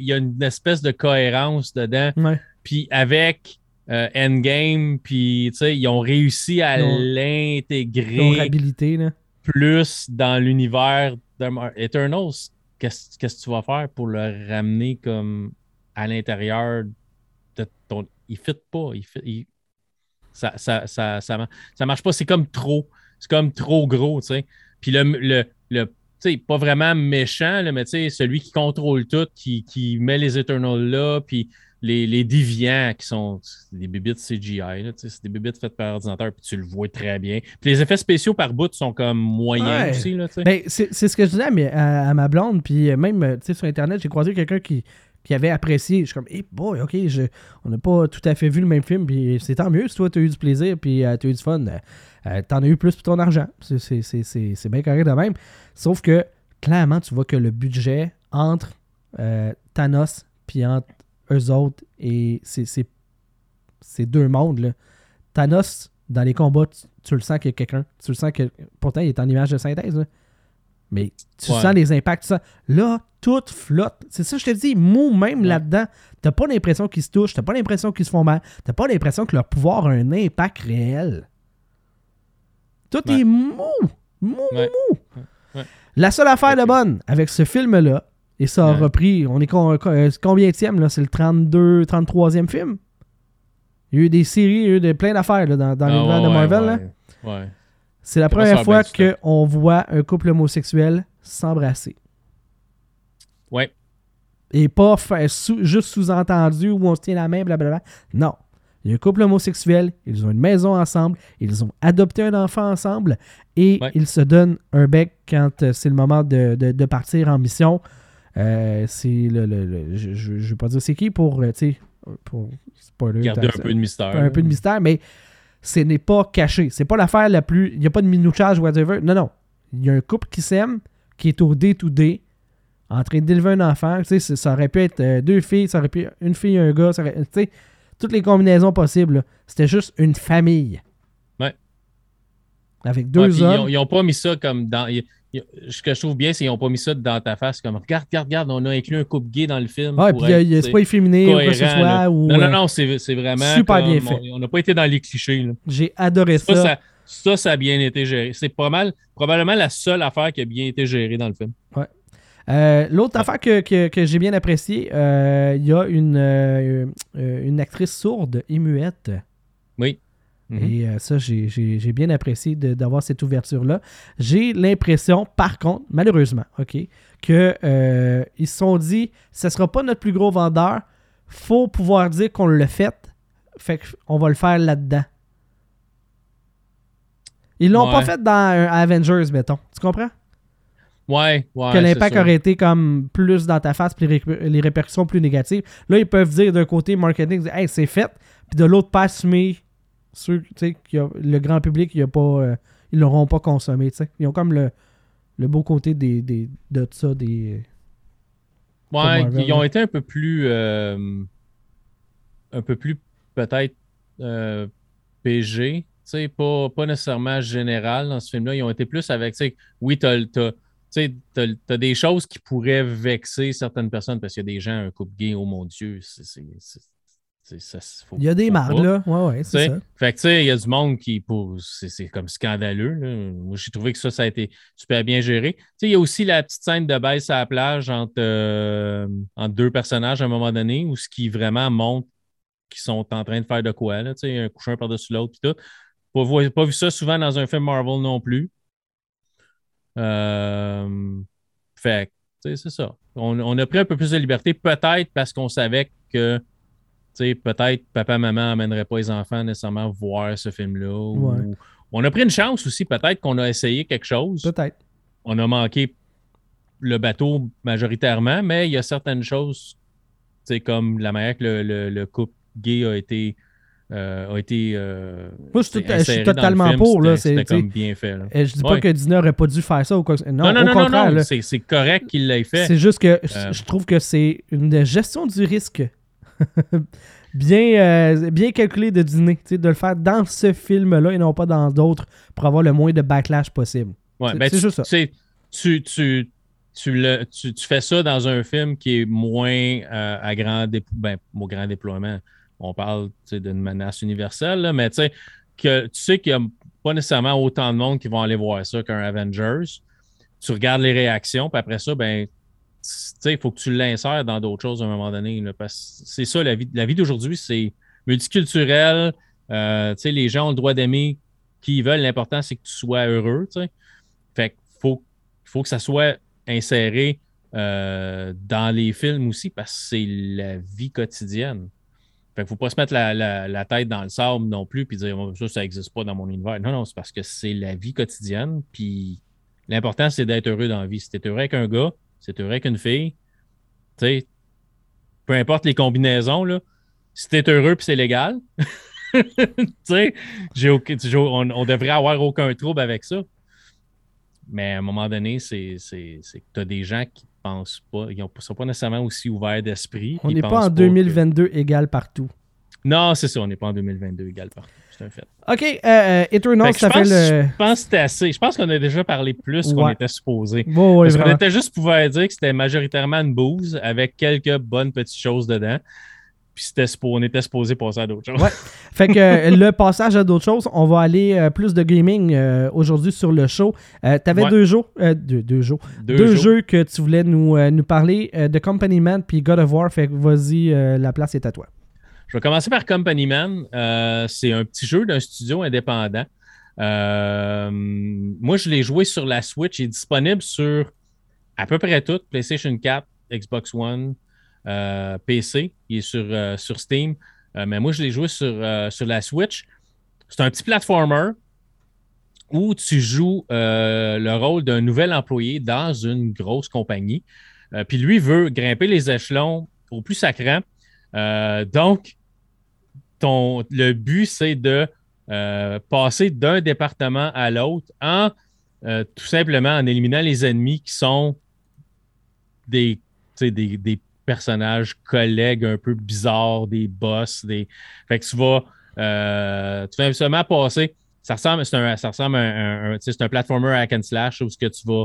y a une espèce de cohérence dedans. Ouais. Puis avec euh, Endgame, puis tu sais, ils ont réussi à l'intégrer plus dans l'univers de Eternals. Qu'est-ce que tu vas faire pour le ramener comme à l'intérieur de ton. Il fit pas. Il fit- il- Ça, ça, ça, ça, mar- ça marche pas. C'est comme trop. C'est comme trop gros, tu sais. Puis le, le, sais, pas vraiment méchant, là, mais tu sais, celui qui contrôle tout, qui, qui met les Eternals là, puis les, les déviants qui sont des bébites CGI, là, tu sais, c'est des bébites faites par ordinateur, puis tu le vois très bien. Puis les effets spéciaux par bout sont comme moyens Ouais. aussi, là, tu sais. Ben, c'est c'est ce que je disais à, à- à ma blonde, puis même tu sais, sur Internet, j'ai croisé quelqu'un qui, qui avait apprécié. Je suis comme, hey boy, ok, on n'a pas tout à fait vu le même film, puis c'est tant mieux si toi, tu as eu du plaisir, puis tu as eu du fun. Euh, euh, T'en as eu plus pour ton argent. C'est- bien correct de même. Sauf que, clairement, tu vois que le budget entre euh, Thanos, puis entre eux autres, et ces deux mondes, là. Thanos, dans les combats, tu, tu le sens qu'il y a quelqu'un. Tu le sens que. Pourtant, il est en image de synthèse, là. Mais tu Ouais. sens les impacts, ça. Là, tout flotte. C'est ça, que je te dis, mou même Ouais. là-dedans. T'as pas l'impression qu'ils se touchent, t'as pas l'impression qu'ils se font mal, t'as pas l'impression que leur pouvoir a un impact réel. Tout Ouais. est mou, mou, mou. La seule affaire de bonne avec ce film-là, et ça a repris, on est con- con- euh, combienième, là? C'est le 32, 33e film? Il y a eu des séries, il y a eu de, plein d'affaires dans, dans Ah, l'univers de Marvel. là. C'est la première fois qu'on voit un couple homosexuel s'embrasser. Ouais. Et pas faire sous- juste sous-entendu où on se tient la main, blablabla. Non. Il y a un couple homosexuel, ils ont une maison ensemble, ils ont adopté un enfant ensemble et Ouais. ils se donnent un bec quand euh, c'est le moment de, de- de partir en mission. Euh, c'est le, le- le- je, je vais pas dire c'est qui pour, euh, pour spoiler. Garder un peu de mystère. un peu de mystère, mais ce n'est pas caché. C'est pas l'affaire la plus. Il n'y a pas de minouchage, whatever. Non, non. Il y a un couple qui s'aime, qui est au day-to-day, en train d'élever un enfant. Ça aurait pu être euh, deux filles, ça aurait pu être une fille et un gars. Tu toutes les combinaisons possibles. C'était juste une famille. Ouais. Avec Ouais, deux hommes. ils ont pas mis ça comme dans. ils- ils- ce que je trouve bien, c'est qu'ils n'ont pas mis ça dans ta face comme regarde, regarde, regarde, on a inclus un couple gay dans le film. Ouais, pour puis c'est pas efféminé ou quoi que ce cohérent, soit. Ou, Non, euh, non, non, c'est vraiment. super bien fait. On n'a pas été dans les clichés. J'ai adoré Ça, ça. ça, a bien été géré. C'est pas mal, probablement la seule affaire qui a bien été gérée dans le film. Euh, L'autre affaire que, que- que j'ai bien appréciée, euh, il y a une, euh, une actrice sourde et muette. Mhm. Et euh, ça, j'ai- bien apprécié d'avoir cette ouverture-là. J'ai l'impression, par contre, malheureusement, OK, que euh, ils se sont dit, ce sera pas notre plus gros vendeur, faut pouvoir dire qu'on l'a fait, fait qu'on va le faire là-dedans. Ils l'ont Ouais. pas fait dans un Avengers, mettons. Tu comprends? Ouais, ouais. que l'impact aurait été comme plus dans ta face, puis les, ré- les répercussions plus négatives. Là, ils peuvent dire d'un côté marketing, hey, c'est fait, puis de l'autre, pas assumer ceux, tu y a- le grand public, il y a pas, euh, ils l'auront pas consommé. tu. Ils ont comme le, le beau côté des, des- de ça, des. Ouais, Marvel, ils ont là. été un peu plus. euh, un peu plus, peut-être, euh, PG. Tu pas, pas nécessairement général dans ce film-là. Ils ont été plus avec. tu Oui, tu sais, t'as- t'as des choses qui pourraient vexer certaines personnes parce qu'il y a des gens, un couple gay, oh mon Dieu, c'est. Ça, faut- Il y a des marques, là. Ouais, ouais, c'est ça. Fait que, tu sais, il y a du monde qui, c'est, comme scandaleux. là. Moi, j'ai trouvé que ça, ça a été super bien géré. Tu sais, il y a aussi la petite scène de baisse à la plage entre, euh, entre deux personnages à un moment donné où ce qui vraiment montre qu'ils sont en train de faire de quoi, là, tu sais, un couchant par-dessus l'autre, puis tout. Pas, vu- pas vu ça souvent dans un film Marvel non plus. Euh, fait que, tu sais, c'est ça. On, on a pris un peu plus de liberté, peut-être parce qu'on savait que peut-être papa, maman n'amènerait pas les enfants nécessairement voir ce film-là. ou-. On a pris une chance aussi, peut-être qu'on a essayé quelque chose. Peut-être. On a manqué le bateau majoritairement, mais il y a certaines choses, comme la manière que le, le- le couple gay a été. euh, a été euh, Moi, je suis tout- je totalement film, pour, là, c'était- comme bien fait. là. Et je dis pas Ouais. que Disney aurait pas dû faire ça ou quoi Non, Non, non, au non, non, contraire, non, c'est correct qu'il l'ait fait. C'est juste que je- Euh. je trouve que c'est une gestion du risque [laughs] bien, euh, bien calculée de sais, de le faire dans ce film-là et non pas dans d'autres pour avoir le moins de backlash possible. Ouais, C'est- ben, juste ça. tu tu, tu, le- tu- tu fais ça dans un film qui est moins euh, à grand, déplo- ben, au grand déploiement. On parle d'une menace universelle, là, mais tu sais que tu sais qu'il n'y a pas nécessairement autant de monde qui vont aller voir ça qu'un Avengers. Tu regardes les réactions, puis après ça, ben, il faut que tu l'insères dans d'autres choses à un moment donné. parce que c'est ça, la vie, la vie d'aujourd'hui, c'est multiculturel. Euh, les gens ont le droit d'aimer qui ils veulent. L'important, c'est que tu sois heureux. tu sais. Fait faut, faut que ça soit inséré euh, dans les films aussi parce que c'est la vie quotidienne. Fait qu'il faut pas se mettre la, la- la tête dans le sable non plus puis dire Oh, ça, ça n'existe pas dans mon univers. Non, non, c'est parce que c'est la vie quotidienne. Puis l'important, c'est d'être heureux dans la vie. Si tu es heureux avec un gars, es heureux avec une fille, tu sais, peu importe les combinaisons, là, si tu es heureux puis c'est légal, [laughs] tu sais, on, on devrait avoir aucun trouble avec ça. Mais à un moment donné, c'est c'est- c'est que tu as des gens qui pensent pas, ils ne sont pas nécessairement aussi ouverts d'esprit. On n'est pas en pensent que- 2022 égal partout. Non, c'est ça, on n'est pas en 2022 égal partout. C'est un fait. OK, euh, euh, Eternal, que ça je, fait pense, le... je pense que c'était assez. Je pense qu'on a déjà parlé plus qu'on était supposé. Bon, ouais, Parce qu'on était juste pouvoir dire que c'était majoritairement une bouse avec quelques bonnes petites choses dedans. Puis on était supposé passer à d'autres choses. Ouais. [laughs] Fait que euh, le passage à d'autres choses, on va aller euh, plus de gaming euh, aujourd'hui sur le show. Euh, T'avais Ouais. deux jeux, euh, deux, deux jeux, Deux, deux jours. jeux que tu voulais nous, euh, nous parler euh, de Company Man puis God of War. Fait que vas-y, euh, la place est à toi. Je vais commencer par Company Man. Euh, c'est un petit jeu d'un studio indépendant. Euh, moi, je l'ai joué sur la Switch. Il est disponible sur à peu près tout PlayStation 4, Xbox One, euh, PC. Il est sur, sur Steam. Mais moi, je l'ai joué sur, sur la Switch. C'est un petit platformer où tu joues le rôle d'un nouvel employé dans une grosse compagnie. Puis lui veut grimper les échelons au plus sacrant. Donc, le but, c'est de euh, passer d'un département à l'autre en euh, tout simplement en éliminant les ennemis qui sont des, des, personnages collègues un peu bizarres, des boss. Des... Fait que tu vas. Euh, tu fais seulement passer. Ça ressemble, c'est un, ça ressemble un, un, platformer hack and slash où ce que tu vas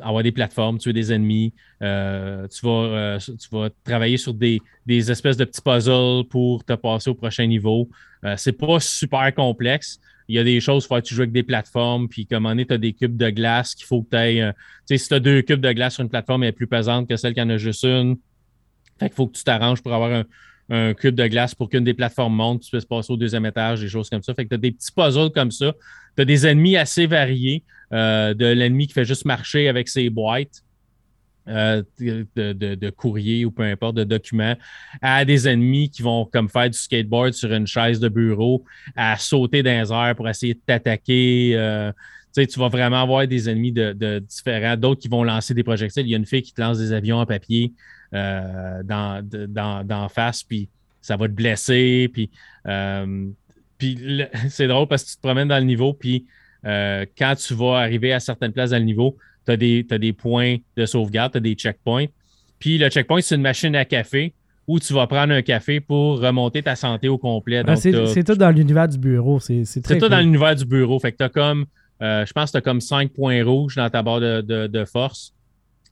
avoir des plateformes, tuer des ennemis. Euh, tu, vas, euh, tu vas travailler sur des, espèces de petits puzzles pour te passer au prochain niveau. Euh, c'est pas super complexe. Il y a des choses, il faut que tu joues avec des plateformes, puis comme on est, tu as des cubes de glace qu'il faut que tu ailles. tu sais, si tu as deux cubes de glace sur une plateforme, elle est plus pesante que celle qui en a juste une. Fait qu'il faut que tu t'arranges pour avoir un, un cube de glace pour qu'une des plateformes monte, tu puisses passer au deuxième étage, des choses comme ça. Fait que tu as des petits puzzles comme ça. Tu as des ennemis assez variés. Euh, de l'ennemi qui fait juste marcher avec ses boîtes. Euh, de, courrier ou peu importe, de documents, à des ennemis qui vont comme faire du skateboard sur une chaise de bureau, à sauter dans les airs pour essayer de t'attaquer. Euh, tu vas vraiment avoir des ennemis de, différents, d'autres qui vont lancer des projectiles. Il y a une fille qui te lance des avions en papier dans, dans, face, puis ça va te blesser. Puis, puis [laughs] c'est drôle parce que tu te promènes dans le niveau, puis euh, quand tu vas arriver à certaines places dans le niveau, tu as, des points de sauvegarde, tu as des checkpoints. Puis le checkpoint, c'est une machine à café où tu vas prendre un café pour remonter ta santé au complet. Ah, c'est tout dans l'univers du bureau. C'est tout dans l'univers du bureau. Fait que tu as comme, euh, je pense que tu as comme 5 points rouges dans ta barre de, force.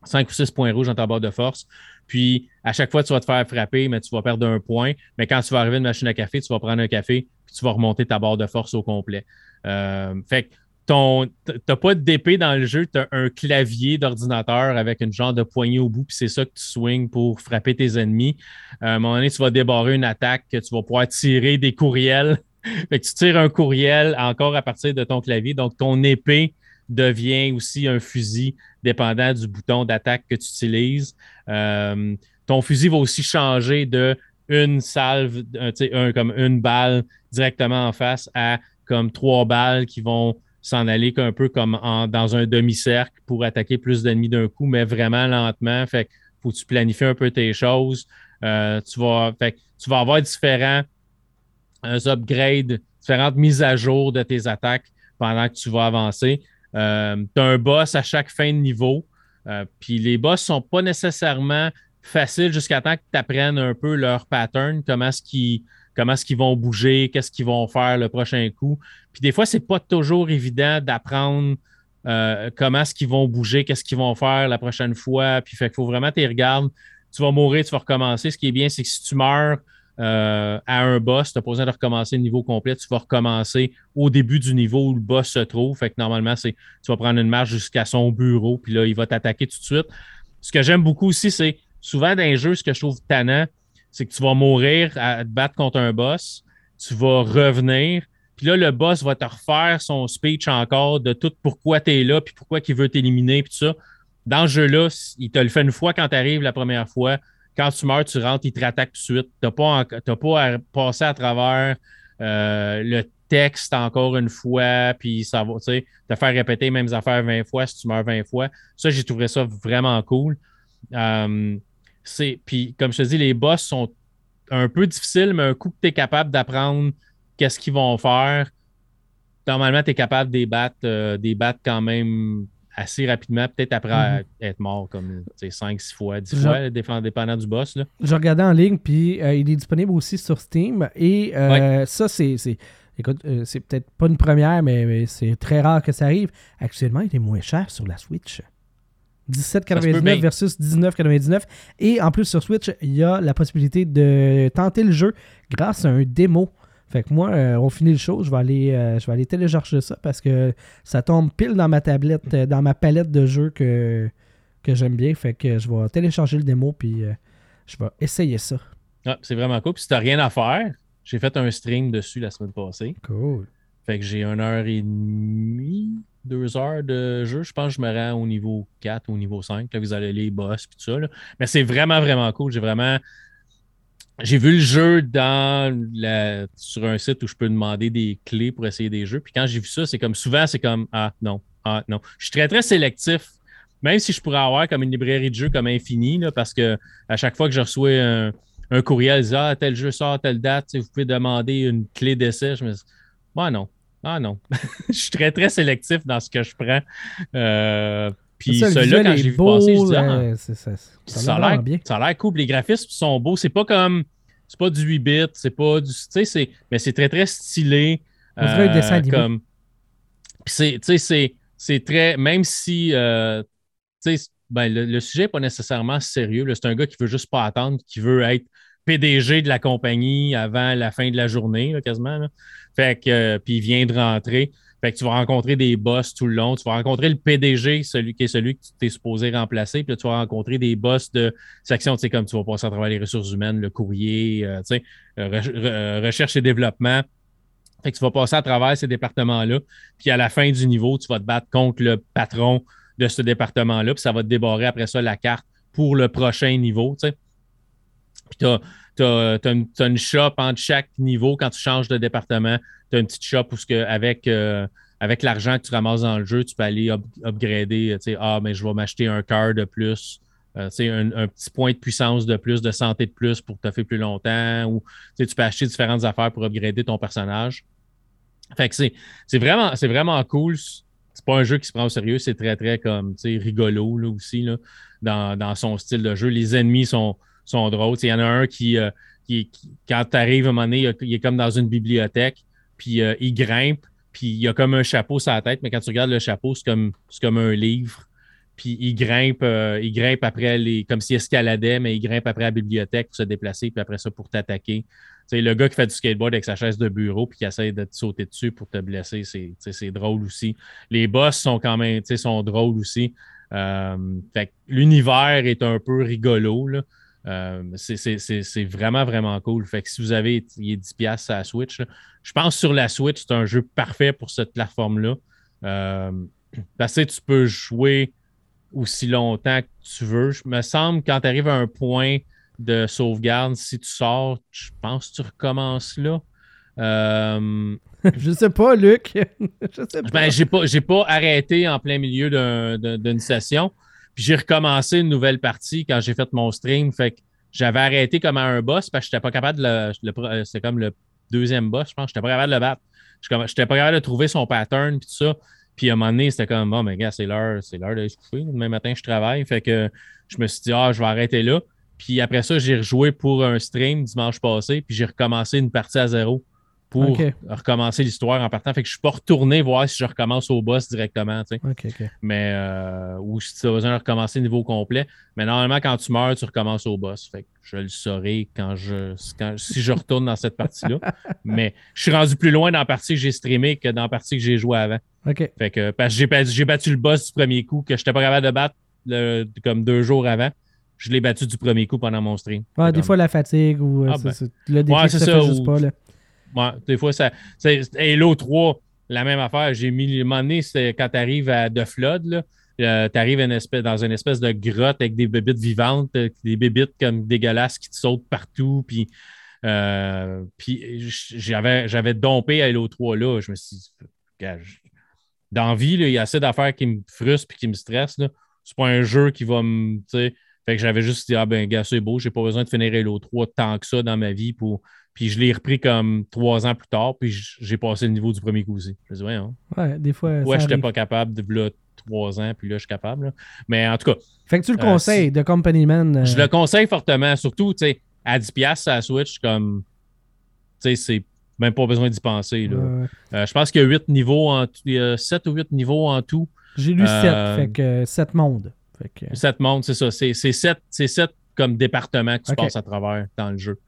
5 ou 6 points rouges dans ta barre de force. Puis, à chaque fois, tu vas te faire frapper, mais tu vas perdre un point. Mais quand tu vas arriver à une machine à café, tu vas prendre un café, puis tu vas remonter ta barre de force au complet. Euh, fait que ton t'as pas d'épée dans le jeu, tu as un clavier d'ordinateur avec une genre de poignée au bout, puis c'est ça que tu swings pour frapper tes ennemis. Euh, à un moment donné, tu vas débarrer une attaque que tu vas pouvoir tirer des courriels. [laughs] tu tires un courriel encore à partir de ton clavier. Donc, ton épée devient aussi un fusil dépendant du bouton d'attaque que tu utilises. Euh, ton fusil va aussi changer de une salve, un, comme une balle directement en face à comme trois balles qui vont s'en aller un peu comme dans un demi-cercle pour attaquer plus d'ennemis d'un coup, mais vraiment lentement. Fait faut que tu planifies un peu tes choses. Euh, tu, vas, fait, tu vas avoir différents euh, upgrades, différentes mises à jour de tes attaques pendant que tu vas avancer. Euh, tu as un boss à chaque fin de niveau. Puis les boss ne sont pas nécessairement faciles jusqu'à temps que tu apprennes un peu leur pattern, comment est-ce qu'ils comment est-ce qu'ils vont bouger, qu'est-ce qu'ils vont faire le prochain coup? Puis des fois, c'est pas toujours évident d'apprendre euh, comment est-ce qu'ils vont bouger, qu'est-ce qu'ils vont faire la prochaine fois. Puis fait qu'il faut vraiment tu regardes. Tu vas mourir, tu vas recommencer. Ce qui est bien, c'est que si tu meurs euh, à un boss, tu n'as pas besoin de recommencer le niveau complet. Tu vas recommencer au début du niveau où le boss se trouve. Fait que normalement, c'est tu vas prendre une marche jusqu'à son bureau, puis là, il va t'attaquer tout de suite. Ce que j'aime beaucoup aussi, c'est souvent dans les jeux, ce que je trouve tannant, c'est que tu vas mourir à te battre contre un boss, tu vas revenir, puis là, le boss va te refaire son speech encore de tout pourquoi tu es là, puis pourquoi il veut t'éliminer, puis tout ça. Dans ce jeu-là, il te le fait une fois quand tu arrives la première fois. Quand tu meurs, tu rentres, il te rattaque tout de suite. Tu n'as pas, pas à passer à travers euh, le texte encore une fois, puis ça va, tu sais, te faire répéter les mêmes affaires 20 fois si tu meurs 20 fois. Ça, j'ai trouvé ça vraiment cool. Euh, puis, comme je te dis, les boss sont un peu difficiles, mais un coup que tu es capable d'apprendre qu'est-ce qu'ils vont faire, normalement, tu es capable de euh, les battre, quand même assez rapidement, peut-être après mm-hmm. être mort comme 5-6 fois, 10 fois, dépendant du boss. Là. Je regardais en ligne, puis euh, il est disponible aussi sur Steam. Et euh, ça, c'est. Écoute, c'est peut-être pas une première, mais c'est très rare que ça arrive. Actuellement, il est moins cher sur la Switch. 17,99 versus 19,99. Et en plus, sur Switch, il y a la possibilité de tenter le jeu grâce à un démo. Fait que moi, euh, on finit le show, je vais aller, euh, je vais aller télécharger ça parce que ça tombe pile dans ma tablette, euh, dans ma palette de jeux que, que j'aime bien. Fait que je vais télécharger le démo puis je vais essayer ça. Ah, c'est vraiment cool. Puis si t'as rien à faire, j'ai fait un stream dessus la semaine passée. Cool. Fait que j'ai une heure et demie deux heures de jeu. Je pense que je me rends au niveau 4 ou au niveau 5. Là, vous allez les boss et tout ça. Mais c'est vraiment, vraiment cool. J'ai vraiment. J'ai vu le jeu sur un site où je peux demander des clés pour essayer des jeux. Puis quand j'ai vu ça, c'est comme souvent, c'est comme Ah non, ah non. Je suis très, très sélectif. Même si je pourrais avoir comme une librairie de jeux comme infini, là, parce que à chaque fois que je reçois un, un courriel, ah, tel jeu sort, telle date, vous pouvez demander une clé d'essai. Je me dis, bah non, ah non. [laughs] je suis très, très sélectif dans ce que je prends. Euh, Puis celui-là, quand l'ai vu passer, je dis, ah, euh, c'est- ça, ça, ça a l'air bien. ça a l'air cool. Les graphismes sont beaux. C'est pas comme. C'est pas du 8 bits, c'est pas du. Tu sais, c'est. Mais c'est très, très stylé. On dirait un dessin animé. comme... Puis c'est. Tu sais, c'est. C'est très. Même si. euh, tu sais, ben, le, le sujet n'est pas nécessairement sérieux. C'est un gars qui veut juste pas attendre, qui veut être PDG de la compagnie avant la fin de la journée, quasiment. que. euh, puis il vient de rentrer. Que tu vas rencontrer des boss tout le long. Tu vas rencontrer le PDG, celui qui est celui que tu t'es supposé remplacer. Puis tu vas rencontrer des boss de section, comme tu vas passer à travers les ressources humaines, le courrier, euh, euh, re- re- recherche et développement. Fait que tu vas passer à travers ces départements-là. Puis à la fin du niveau, tu vas te battre contre le patron de ce département-là. Puis ça va te débarrer après ça la carte pour le prochain niveau. Puis tu as, t'as une shop entre chaque niveau quand tu changes de département. Tu as une petite shop où que, avec, euh, avec l'argent que tu ramasses dans le jeu, tu peux aller up- upgrader. Tu sais, ah, mais je vais m'acheter un cœur de plus. euh, un, un petit point de puissance de plus, de santé de plus pour te faire plus longtemps. Ou tu peux acheter différentes affaires pour upgrader ton personnage. Fait que c'est vraiment, vraiment cool. C'est pas un jeu qui se prend au sérieux, c'est très, très comme rigolo là, aussi là, dans, dans son style de jeu. Les ennemis sont, sont drôles. Il y en a un qui, euh, qui, quand tu arrives à un moment donné, il, est comme dans une bibliothèque, puis euh, il grimpe, puis il a comme un chapeau sur la tête, mais quand tu regardes le chapeau, c'est comme, comme un livre. Puis il grimpe, euh, il grimpe après les. comme s'il escaladait, mais il grimpe après la bibliothèque pour se déplacer, puis après ça pour t'attaquer. Le gars qui fait du skateboard avec sa chaise de bureau puis qui essaie de te sauter dessus pour te blesser, c'est drôle aussi. Les boss sont quand même, sont drôles aussi. Euh, l'univers est un peu rigolo. Là. Euh, c'est- vraiment, vraiment cool. Fait que si vous avez il est 10$ à la Switch, là, je pense sur la Switch, c'est un jeu parfait pour cette plateforme-là. Euh, parce que tu peux jouer aussi longtemps que tu veux. Je me semble quand tu arrives à un point de sauvegarde, si tu sors, je pense que tu recommences là. Euh, [laughs] je sais pas, Luc. [laughs] je sais pas. ben, j'ai pas, j'ai pas arrêté en plein milieu d'un- d'un- d'une session. Puis j'ai recommencé une nouvelle partie quand j'ai fait mon stream. Fait que j'avais arrêté comme à un boss parce que j'étais pas capable de le. euh, C'était comme le deuxième boss, je pense. J'étais pas capable de le battre. J'étais pas capable de trouver son pattern puis tout ça. Puis à un moment donné, c'était comme bon, mais gars, c'est l'heure, c'est l'heure de se coucher. Demain matin, je travaille. Fait que je me suis dit, ah, je vais arrêter là. Puis après ça, j'ai rejoué pour un stream dimanche passé, puis j'ai recommencé une partie à zéro pour recommencer l'histoire en partant. Fait que je suis pas retourné voir si je recommence au boss directement, tu sais. Mais euh, ou si tu as besoin de recommencer le niveau complet. Mais normalement, quand tu meurs, tu recommences au boss. Fait que je le saurai quand je quand- si je retourne dans cette partie-là. [laughs] Mais je suis rendu plus loin dans la partie que j'ai streamé que dans la partie que j'ai joué avant. Ok. Fait que parce que j'ai battu, le boss du premier coup que je n'étais pas capable de battre le- comme deux jours avant. Je l'ai battu du premier coup pendant mon stream. Fait des comme- fois, la fatigue ou euh, Ah, ben. le défi Ouais, ça ça, fait juste pas. Là. Ouais, des fois, ça. Halo 3, la même affaire. J'ai mis. Un moment c'est quand tu arrives à The Flood, là, tu arrives dans une espèce de grotte avec des bébites vivantes, euh, des bébites comme dégueulasses qui te sautent partout. Puis, euh, puis j'avais, j'avais dompé Halo 3 là. Je me suis dit, gars, je- dans la vie, là, il y a assez d'affaires qui me frustrent et qui me stressent. C'est pas un jeu qui va me. Fait que j'avais juste dit, ah ben, gars, c'est beau, j'ai pas besoin de finir Halo 3 tant que ça dans ma vie pour. Puis je l'ai repris comme trois ans plus tard, puis j'ai passé le niveau du premier coup aussi. Je me dis, ouais, hein. Ouais, des fois. ouais, ça j'étais arrive. pas capable de là, trois ans, puis là, je suis capable. là. Mais en tout cas, Fait que tu le Euh, conseilles, de Company Man. euh, je le conseille fortement, surtout, tu sais, à 10$ à la Switch, comme, tu sais, c'est même pas besoin d'y penser. là. ouais. Euh, je pense qu'il y a 8 niveaux en tout, il y a 7 ou 8 niveaux en tout. J'ai lu 7, Euh, fait que 7 mondes. Fait que, 7 mondes, c'est ça. C'est 7, c'est sept comme départements que tu passes à travers dans le jeu.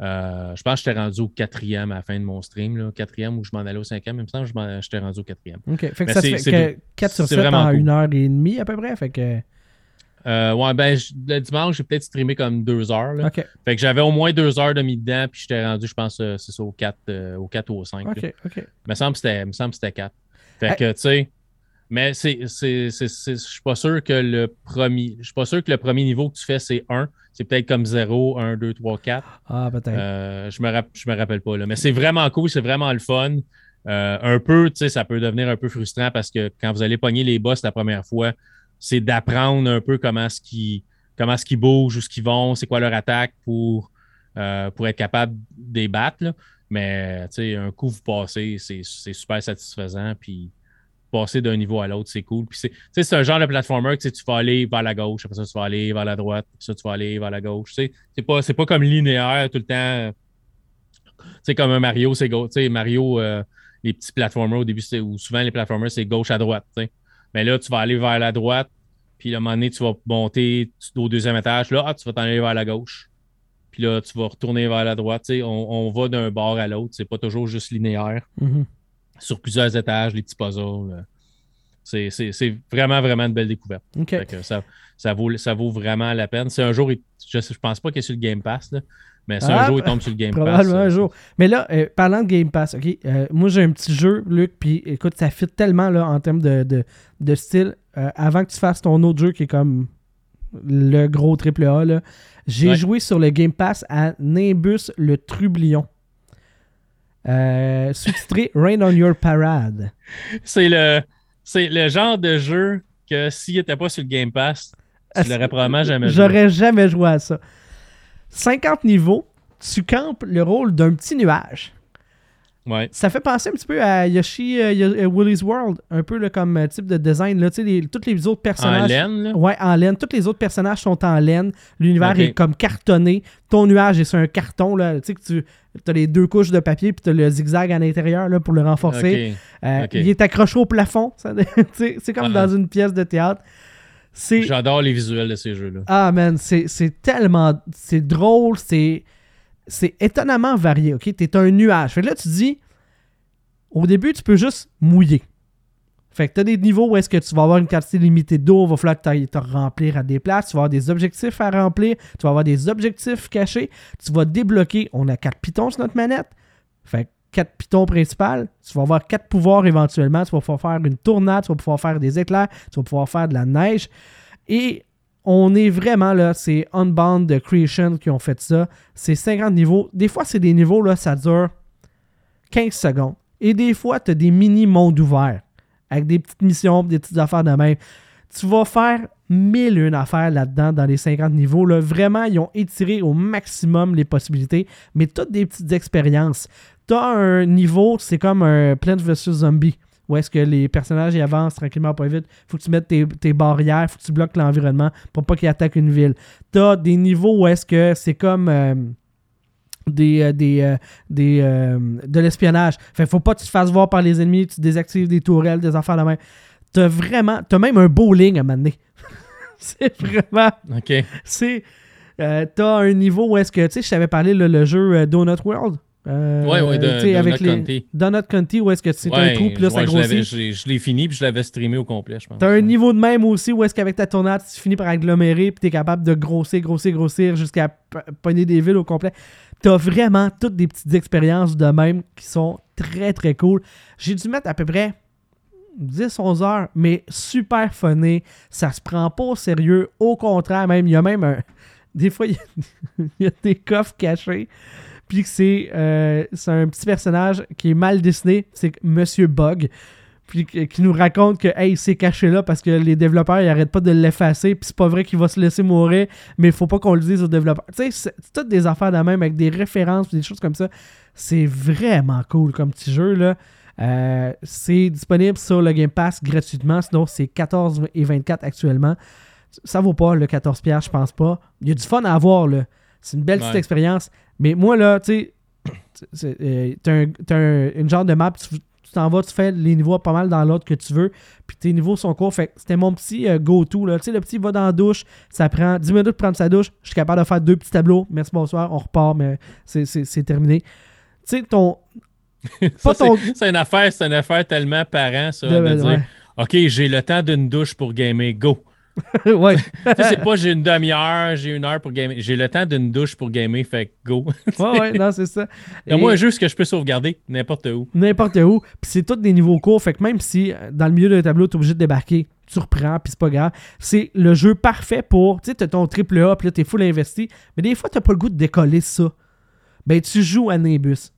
Euh, je pense que j'étais rendu au quatrième à la fin de mon stream. Là. Quatrième ou je m'en allais au cinquième. Il me semble que j'étais rendu au quatrième. OK. Fait que Mais ça fait que 4 sur c'est 7 vraiment en cool. une heure et demie à peu près. Fait que. Euh, ouais, ben, je- le dimanche, j'ai peut-être streamé comme deux heures. là. OK. Fait que j'avais au moins deux heures de mis dedans, puis j'étais rendu, je pense, euh, c'est ça, au 4, euh, au 4 ou au 5. là. OK. OK. Il me semble que c'était- il me semble que c'était 4. Fait Hey. que, tu sais, mais c'est, c'est, c'est, je suis pas sûr que le premier, je suis pas sûr que le premier niveau que tu fais, c'est 1. C'est peut-être comme 0, 1, 2, 3, 4. Ah, peut-être. Euh, je me je me rappelle pas, là. Mais c'est vraiment cool, c'est vraiment le fun. Euh, un peu, tu sais, ça peut devenir un peu frustrant parce que quand vous allez pogner les boss la première fois, c'est d'apprendre un peu comment ce qu'ils comment ce qu'ils bougent, où ce qu'ils vont, c'est quoi leur attaque pour, euh, pour être capable de les battre. là. Mais tu sais, un coup vous passez, c'est c'est super satisfaisant. Puis passer d'un niveau à l'autre, c'est cool. Puis c'est, c'est un genre de platformer que tu vas aller vers la gauche, après ça, tu vas aller vers la droite, après ça, tu vas aller vers la gauche. C'est pas, c'est pas comme linéaire tout le temps. C'est comme un Mario, c'est gauche. Mario, euh, les petits platformers au début, ou souvent les platformers, c'est gauche à droite. Mais là, tu vas aller vers la droite, puis à un moment donné, tu vas monter au deuxième étage. Là, ah, tu vas t'en aller vers la gauche. Puis là, tu vas retourner vers la droite. On, on, va d'un bord à l'autre. C'est pas toujours juste linéaire. Mm-hmm. Sur plusieurs étages, les petits puzzles. C'est vraiment, vraiment une belle découverte. ça, ça, vaut, ça vaut vraiment la peine. C'est un jour, je ne pense pas qu'il est sur le Game Pass, mais c'est un ah, jour, il [laughs] tombe sur le Game Pass. un euh, jour. Mais là, euh, parlant de Game Pass, OK, euh, moi j'ai un petit jeu, Luc, puis écoute, ça fit tellement là, en termes de, de, style. avant que tu fasses ton autre jeu qui est comme le gros triple A, j'ai joué sur le Game Pass à Nimbus le Trublion. Sous-titré Rain on Your Parade. C'est le c'est le genre de jeu que s'il n'était pas sur le Game Pass, tu l'aurais probablement jamais joué. J'aurais jamais joué à ça. 50 niveaux, tu campes le rôle d'un petit nuage. Ouais. Ça fait penser un petit peu à Yoshi uh, Willy's World, un peu comme euh, type de design. Là, les, tous les autres personnages. En laine, là? Ouais, en laine. Tous les autres personnages sont en laine. L'univers est comme cartonné. Ton nuage est sur un carton. Là. Tu sais que tu as les deux couches de papier puis tu as le zigzag à l'intérieur pour le renforcer. Euh, il est accroché au plafond. [laughs] c'est comme ah. dans une pièce de théâtre. J'adore les visuels de ces jeux-là. Ah, man, c'est tellement. C'est drôle, c'est c'est étonnamment varié, OK? Tu es un nuage. Fait que là, tu dis, au début, tu peux juste mouiller. Fait que tu as des niveaux où est-ce que tu vas avoir une quantité limitée d'eau, il va falloir que te remplir à des places, tu vas avoir des objectifs à remplir, tu vas avoir des objectifs cachés, tu vas débloquer, on a quatre pitons sur notre manette, fait que quatre pitons principales, tu vas avoir quatre pouvoirs éventuellement, tu vas pouvoir faire une tournade, tu vas pouvoir faire des éclairs, tu vas pouvoir faire de la neige, et on est vraiment là, c'est Unbound Creation qui ont fait ça. C'est 50 niveaux. Des fois, c'est des niveaux, là, ça dure 15 secondes. Et des fois, tu as des mini-mondes ouverts avec des petites missions, des petites affaires de même. Tu vas faire mille une affaires là-dedans dans les 50 niveaux. Vraiment, ils ont étiré au maximum les possibilités, mais toutes des petites expériences. Tu as un niveau, c'est comme un Plant vs Zombie où est-ce que les personnages y avancent tranquillement pas vite. Faut que tu mettes tes, tes barrières, faut que tu bloques l'environnement pour pas qu'ils attaquent une ville. T'as des niveaux où est-ce que c'est comme euh, des, euh, des, euh, des de l'espionnage. Fait faut pas que tu te fasses voir par les ennemis, tu désactives des tourelles, des affaires de même. T'as vraiment, t'as même un bowling à mener. [laughs] c'est vraiment. Ok. C'est, t'as un niveau où est-ce que, tu sais, je t'avais parlé le jeu Donut World. Euh, oui, oui, de, avec Donut les... Donut County, où est-ce que c'est un trou, puis là, ça grossit. Je l'ai fini, puis je l'avais streamé au complet, je pense. T'as un niveau de même aussi, où est-ce qu'avec ta tournade, tu finis par agglomérer, puis t'es capable de grossir, grossir, grossir, jusqu'à pogner des villes au complet. T'as vraiment toutes des petites expériences de même qui sont très, très cool. J'ai dû mettre à peu près 10-11 heures, mais super funné. Ça se prend pas au sérieux. Au contraire, même, il y a même un... [laughs] Des fois, [laughs] il y a des coffres cachés puis euh, c'est un petit personnage qui est mal dessiné, c'est Monsieur Bug, puis qui nous raconte que hey, il s'est caché là parce que les développeurs ils arrêtent pas de l'effacer, puis c'est pas vrai qu'il va se laisser mourir, mais il faut pas qu'on le dise aux développeurs. Tu sais, c'est toutes des affaires de même avec des références, des choses comme ça. C'est vraiment cool comme petit jeu là. Euh, c'est disponible sur le Game Pass gratuitement, sinon c'est 14 et 24 actuellement. Ça vaut pas le 14 pierres, je pense pas. Il y a du fun à avoir là. C'est une belle petite expérience. Mais moi, là, tu sais, euh, t'as un, une genre de map, tu t'en vas, tu fais les niveaux pas mal dans l'autre que tu veux, puis tes niveaux sont courts. Fait c'était mon petit euh, go-to. Tu sais, le petit va dans la douche, ça prend 10 minutes de prendre sa douche, je suis capable de faire deux petits tableaux. Merci, bonsoir, on repart, mais c'est terminé. Tu sais, ton. [laughs] c'est une affaire, c'est une affaire tellement parent, ça, de, dire OK, j'ai le temps d'une douche pour gamer, go. [laughs] ouais. c'est pas j'ai une demi-heure, j'ai une heure pour gamer. J'ai le temps d'une douche pour gamer, fait go. ouais, ouais, [laughs] non, c'est ça. Et moi, un jeu que je peux sauvegarder n'importe où. N'importe où. Puis c'est tous des niveaux courts, fait que même si euh, dans le milieu d'un tableau, tu es obligé de débarquer, tu reprends, puis c'est pas grave. C'est le jeu parfait pour. Tu sais, t'as ton triple A, puis là, t'es full investi. Mais des fois, t'as pas le goût de décoller ça. Ben, tu joues à Nimbus.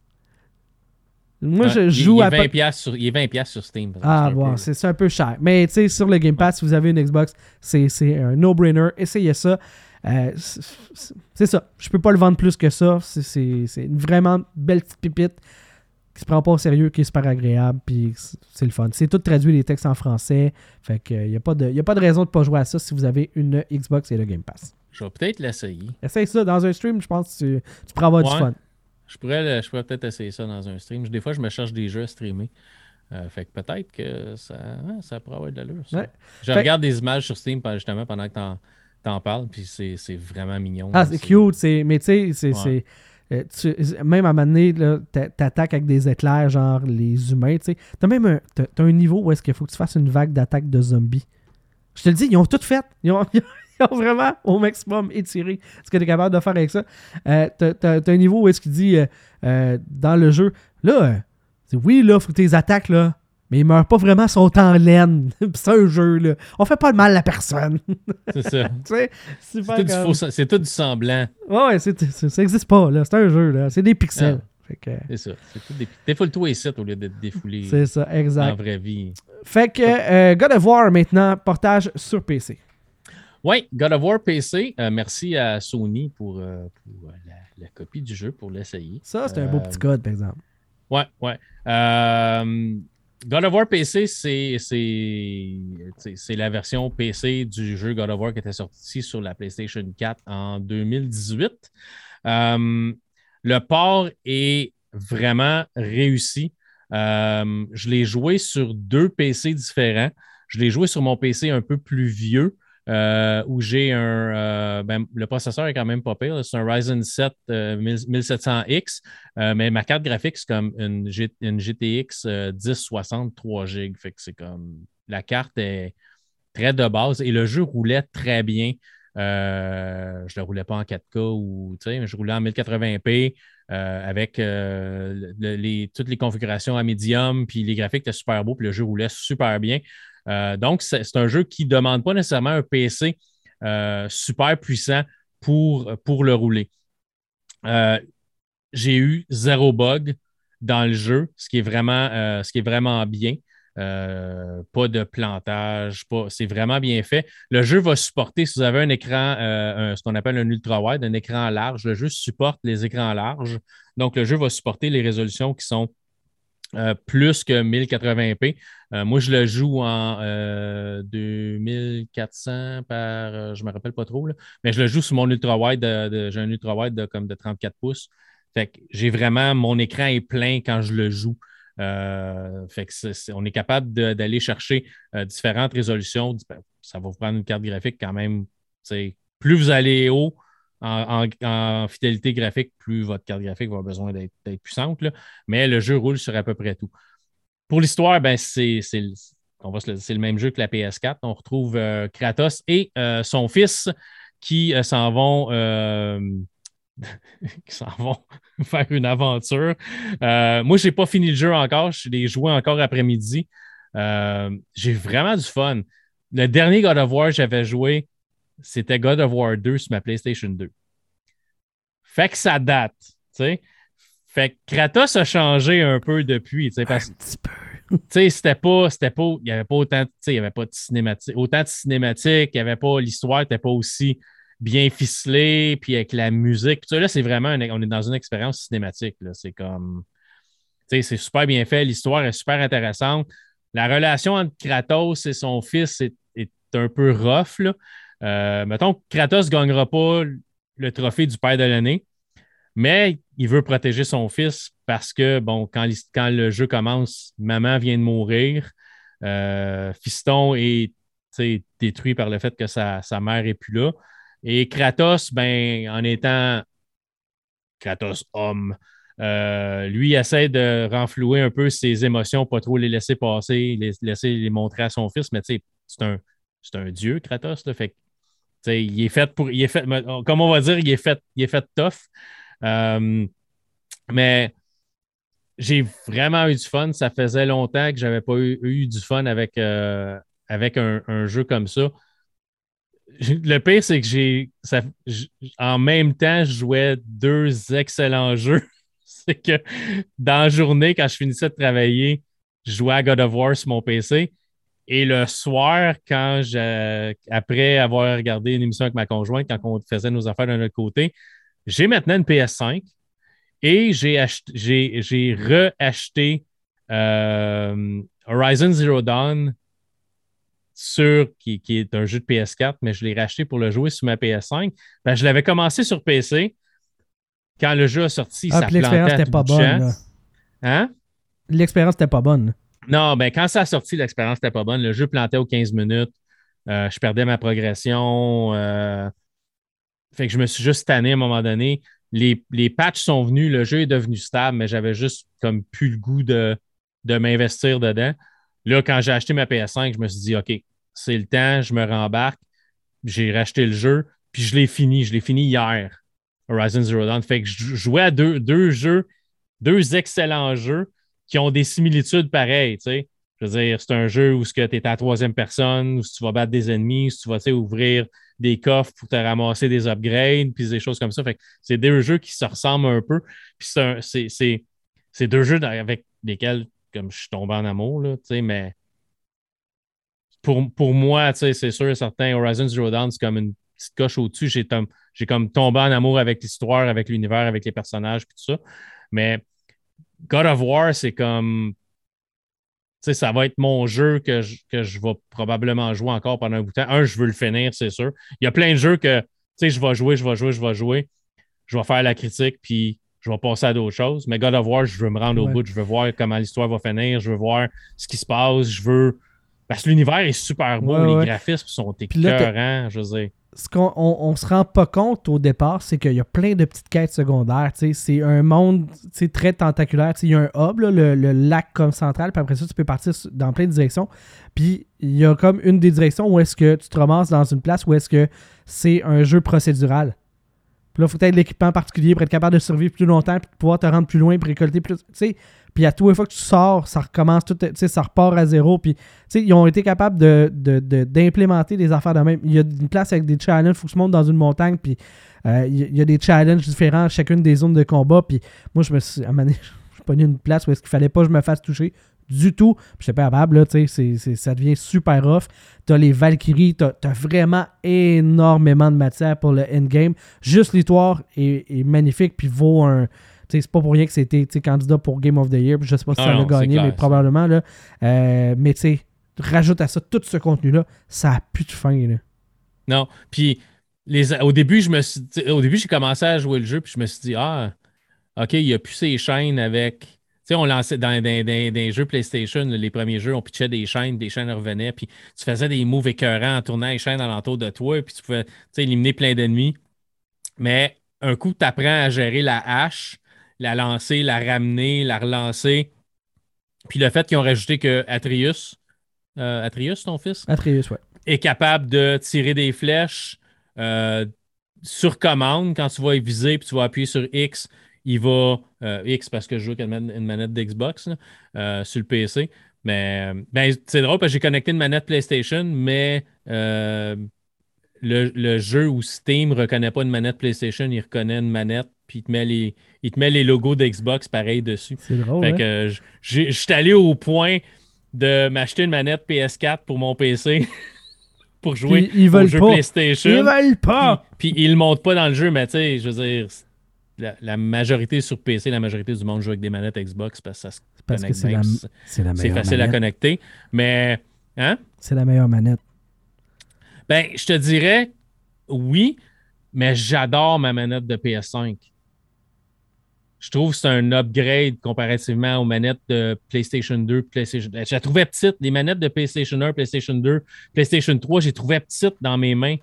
Moi, je joue il est 20 sur, il est 20 sur Steam. Ah, bon, c'est un peu cher. Mais tu sais, sur le Game Pass, si vous avez une Xbox, c'est un no-brainer. Essayez ça. Euh, c'est ça. Je peux pas le vendre plus que ça. C'est une vraiment belle petite pipite. qui se prend pas au sérieux, qui est super agréable, puis c'est le fun. C'est tout traduit les textes en français, fait que il n'y a, pas de, a pas de raison de pas jouer à ça si vous avez une Xbox et le Game Pass. Je vais peut-être l'essayer. Essaye ça dans un stream, je pense que tu, tu pourras avoir du fun. Je pourrais, je pourrais peut-être essayer ça dans un stream. Des fois, je me cherche des jeux à streamer. Euh, fait que peut-être que ça, ça pourrait avoir de l'allure. Je regarde des images sur Steam justement pendant que t'en, en parles, puis c'est, vraiment mignon. Ah, c'est, cute, mais tu sais, c'est. Euh, même à un moment donné, t'attaques avec des éclairs, genre les humains, tu sais. T'as même un, t'as, un niveau où est-ce qu'il faut que tu fasses une vague d'attaque de zombies. Je te le dis, ils ont tout fait. Ils ont, [laughs] [laughs] vraiment au maximum étiré ce que tu es capable de faire avec ça. Euh, t'as, un niveau où est-ce qu'il dit dans le jeu, là, oui, là, faut que tu les attaques, là. Mais ils meurent pas vraiment, ils sont en laine. [laughs] c'est un jeu, là. On fait pas de mal à personne. c'est ça. [laughs] c'est, tout c'est tout du semblant. Ouais, c'est, ça existe pas, là. C'est un jeu, là. C'est des pixels. Ah. C'est ça. C'est tout des... Défoule-toi ici au lieu d'être défoulé. C'est ça, exact. En vraie vie. Fait que euh, God of War, maintenant, portage sur PC. Oui, God of War PC. Euh, merci à Sony pour, euh, pour la, la, copie du jeu, pour l'essayer. Ça, c'est un beau petit code, par exemple. Ouais, ouais. Euh, God of War PC, c'est la version PC du jeu God of War qui était sorti sur la PlayStation 4 en 2018. Euh, le port est vraiment réussi. Euh, je l'ai joué sur deux PC différents. Je l'ai joué sur mon PC un peu plus vieux. Euh, où j'ai un. Euh, ben, le processeur est quand même pas pire. C'est un Ryzen 7 1700X, euh, mais ma carte graphique, c'est comme une, GTX 1060 3 GB. Fait que c'est comme. La carte est très de base et le jeu roulait très bien. je ne le roulais pas en 4K ou je roulais en 1080p avec toutes les configurations à medium, puis les graphiques étaient super beaux, puis le jeu roulait super bien. Euh, donc, c'est un jeu qui ne demande pas nécessairement un PC euh, super puissant pour, pour le rouler. Euh, j'ai eu zéro bug dans le jeu, ce qui est vraiment, ce qui est vraiment bien. pas de plantage, c'est vraiment bien fait. Le jeu va supporter, si vous avez un écran, ce qu'on appelle un ultra-wide, un écran large, le jeu supporte les écrans larges. Donc, le jeu va supporter les résolutions qui sont euh, plus que 1080p. Euh, moi, je le joue en 2400 euh, par, je ne me rappelle pas trop, mais je le joue sur mon ultra-wide, j'ai un ultra-wide de, comme de 34 pouces. Fait que j'ai vraiment, mon écran est plein quand je le joue. on est capable d'aller chercher différentes résolutions. Ça va vous prendre une carte graphique quand même. Plus vous allez haut, en, fidélité graphique, plus votre carte graphique va avoir besoin d'être puissante. Mais le jeu roule sur à peu près tout. Pour l'histoire, ben, c'est le, même jeu que la PS4. On retrouve euh, Kratos et euh, son fils qui euh, s'en vont. [laughs] qui s'en vont [laughs] faire une aventure. moi, je n'ai pas fini le jeu encore. Je l'ai joué encore après-midi. J'ai vraiment du fun. Le dernier God of War, j'avais joué, c'était God of War 2 sur ma PlayStation 2. Fait que ça date, tu sais. Fait que Kratos a changé un peu depuis, tu sais, parce [laughs] Tu sais, c'était pas, c'était pas, il n'y avait pas autant, tu sais, il y avait pas de cinématique, autant de cinématiques, il n'y avait pas, l'histoire n'était pas aussi bien ficelée, puis avec la musique. Puis là, c'est vraiment, on est dans une expérience cinématique, là. C'est comme, tu sais, c'est super bien fait, l'histoire est super intéressante. La relation entre Kratos et son fils est, est un peu rough, là. Euh, mettons Kratos ne gagnera pas le trophée du père de l'année, mais il veut protéger son fils parce que, bon, quand, quand le jeu commence, maman vient de mourir, euh, Fiston est détruit par le fait que sa, mère n'est plus là. Et Kratos, ben, en étant Kratos homme, euh, lui essaie de renflouer un peu ses émotions, pas trop les laisser passer, les laisser les montrer à son fils, mais c'est un, un dieu, Kratos. Là, fait il est fait pour. Il est fait, comme on va dire, il est fait, il est fait tough. Euh, mais j'ai vraiment eu du fun. Ça faisait longtemps que je n'avais pas eu, du fun avec, euh, avec un, jeu comme ça. Le pire, c'est que j'ai. En même temps, je jouais deux excellents [laughs] jeux. c'est que dans la journée, quand je finissais de travailler, je jouais à God of War sur mon PC. Et le soir, quand après avoir regardé une émission avec ma conjointe, quand on faisait nos affaires de notre côté, j'ai maintenant une PS5 Et j'ai re-acheté euh, Horizon Zero Dawn sur qui, est un jeu de PS4, mais je l'ai racheté pour le jouer sur ma PS5. Ben, je l'avais commencé sur PC. Quand le jeu a sorti, ah, ça l'expérience n'était pas bonne. Hein? L'expérience n'était pas bonne. Non, ben quand ça a sorti, l'expérience n'était pas bonne. Le jeu plantait aux 15 minutes. Euh, je perdais ma progression. Euh, fait que je me suis juste tanné à un moment donné. Les, les, patchs sont venus, le jeu est devenu stable, mais j'avais juste comme plus le goût de, de m'investir dedans. Là, quand j'ai acheté ma PS5, je me suis dit, OK, c'est le temps, je me rembarque. J'ai racheté le jeu, puis je l'ai fini. Je l'ai fini hier, Horizon Zero Dawn. Fait que je jouais à deux, deux jeux, deux excellents jeux qui ont des similitudes pareilles. sais. Je veux dire, c'est un jeu où tu es à troisième personne, où tu vas battre des ennemis, tu vas ouvrir des coffres pour te ramasser des upgrades, puis des choses comme ça. C'est deux jeux qui se ressemblent un peu. Puis c'est deux jeux avec lesquels comme je suis tombé en amour, là, mais pour, pour moi, c'est sûr certain, Horizon Zero Dawn, c'est comme une petite coche au-dessus. J'ai, j'ai comme tombé en amour avec l'histoire, avec l'univers, avec les personnages, puis tout ça. Mais God of War, c'est comme. Tu sais, ça va être mon jeu que je, que je vais probablement jouer encore pendant un bout de temps. Un, je veux le finir, c'est sûr. Il y a plein de jeux que, tu sais, je vais jouer, je vais jouer, je vais jouer. Je vais faire la critique, puis je vais passer à d'autres choses. Mais God of War, je veux me rendre au bout, je veux voir comment l'histoire va finir, je veux voir ce qui se passe, je veux. Parce que l'univers est super beau, les graphismes sont écœurants, je veux dire. Ce qu'on on, se rend pas compte au départ, c'est qu'il y a plein de petites quêtes secondaires. C'est un monde très tentaculaire. Il y a un hub, le, lac comme central, puis après ça, tu peux partir dans plein de directions. Puis il y a comme une des directions où est-ce que tu te ramasses dans une place où est-ce que c'est un jeu procédural. Puis là, il faut être l'équipement particulier pour être capable de survivre plus longtemps, puis de pouvoir te rendre plus loin, pour récolter plus. Tu sais, puis à tous les fois que tu sors, ça recommence tout, ça repart à zéro. Puis, ils ont été capables d'implémenter de, des affaires de même. Il y a une place avec des challenges, il faut que tu montes dans une montagne, puis euh, il y a des challenges différents à chacune des zones de combat. Puis moi, je me suis, à un moment donné, [laughs] je une place où est-ce qu'il fallait pas que je me fasse toucher du tout. Je suis pas capable, là, tu sais, ça devient super rough. T'as les Valkyries, t'as as vraiment énormément de matière pour le endgame. Juste l'histoire est, magnifique, puis vaut un. C'est pas pour rien que c'était candidat pour Game of the Year. Je sais pas si ça l'a gagné, mais probablement. Là. Euh, mais tu sais, rajoute à ça tout ce contenu-là, ça a plus de fin. Là. Non, puis les, au début, je me suis, au début, j'ai commencé à jouer le jeu, puis je me suis dit, ah, OK, il y a plus ces chaînes avec sais, on lançait dans, des jeux PlayStation, les premiers jeux, on pitchait des chaînes, des chaînes revenaient, puis tu faisais des moves écœurants en tournant les chaînes alentour de toi, puis tu pouvais éliminer plein d'ennemis. Mais un coup, tu apprends à gérer la hache, la lancer, la ramener, la relancer. Puis le fait qu'ils ont rajouté que Atreus, euh, Atreus, ton fils? Atreus, ouais. Est capable de tirer des flèches euh, sur commande quand tu vas viser, puis tu vas appuyer sur X il va euh, X parce que je joue avec une manette d'Xbox sur le PC. Mais ben, c'est drôle parce que j'ai connecté une manette PlayStation, mais euh, le, jeu où Steam ne reconnaît pas une manette PlayStation, il reconnaît une manette, puis il te met les, il te met les logos d'Xbox pareil dessus. C'est drôle. Fait hein? que je suis allé au point de m'acheter une manette PS4 pour mon PC. [laughs] pour jouer au jeu PlayStation. Ils veulent pas. Puis, puis ils ne montent pas dans le jeu, mais tu sais, je veux dire, la, majorité sur PC, la majorité du monde joue avec des manettes Xbox parce que ça se connecte C'est facile à connecter. Mais, hein? C'est la meilleure manette. Ben, je te dirais oui, mais j'adore ma manette de PS5. Je trouve que c'est un upgrade comparativement aux manettes de PlayStation 2, PlayStation. Je la trouvais petite. Les manettes de PlayStation 1, PlayStation 2, PlayStation 3, j'ai trouvé petite dans mes mains.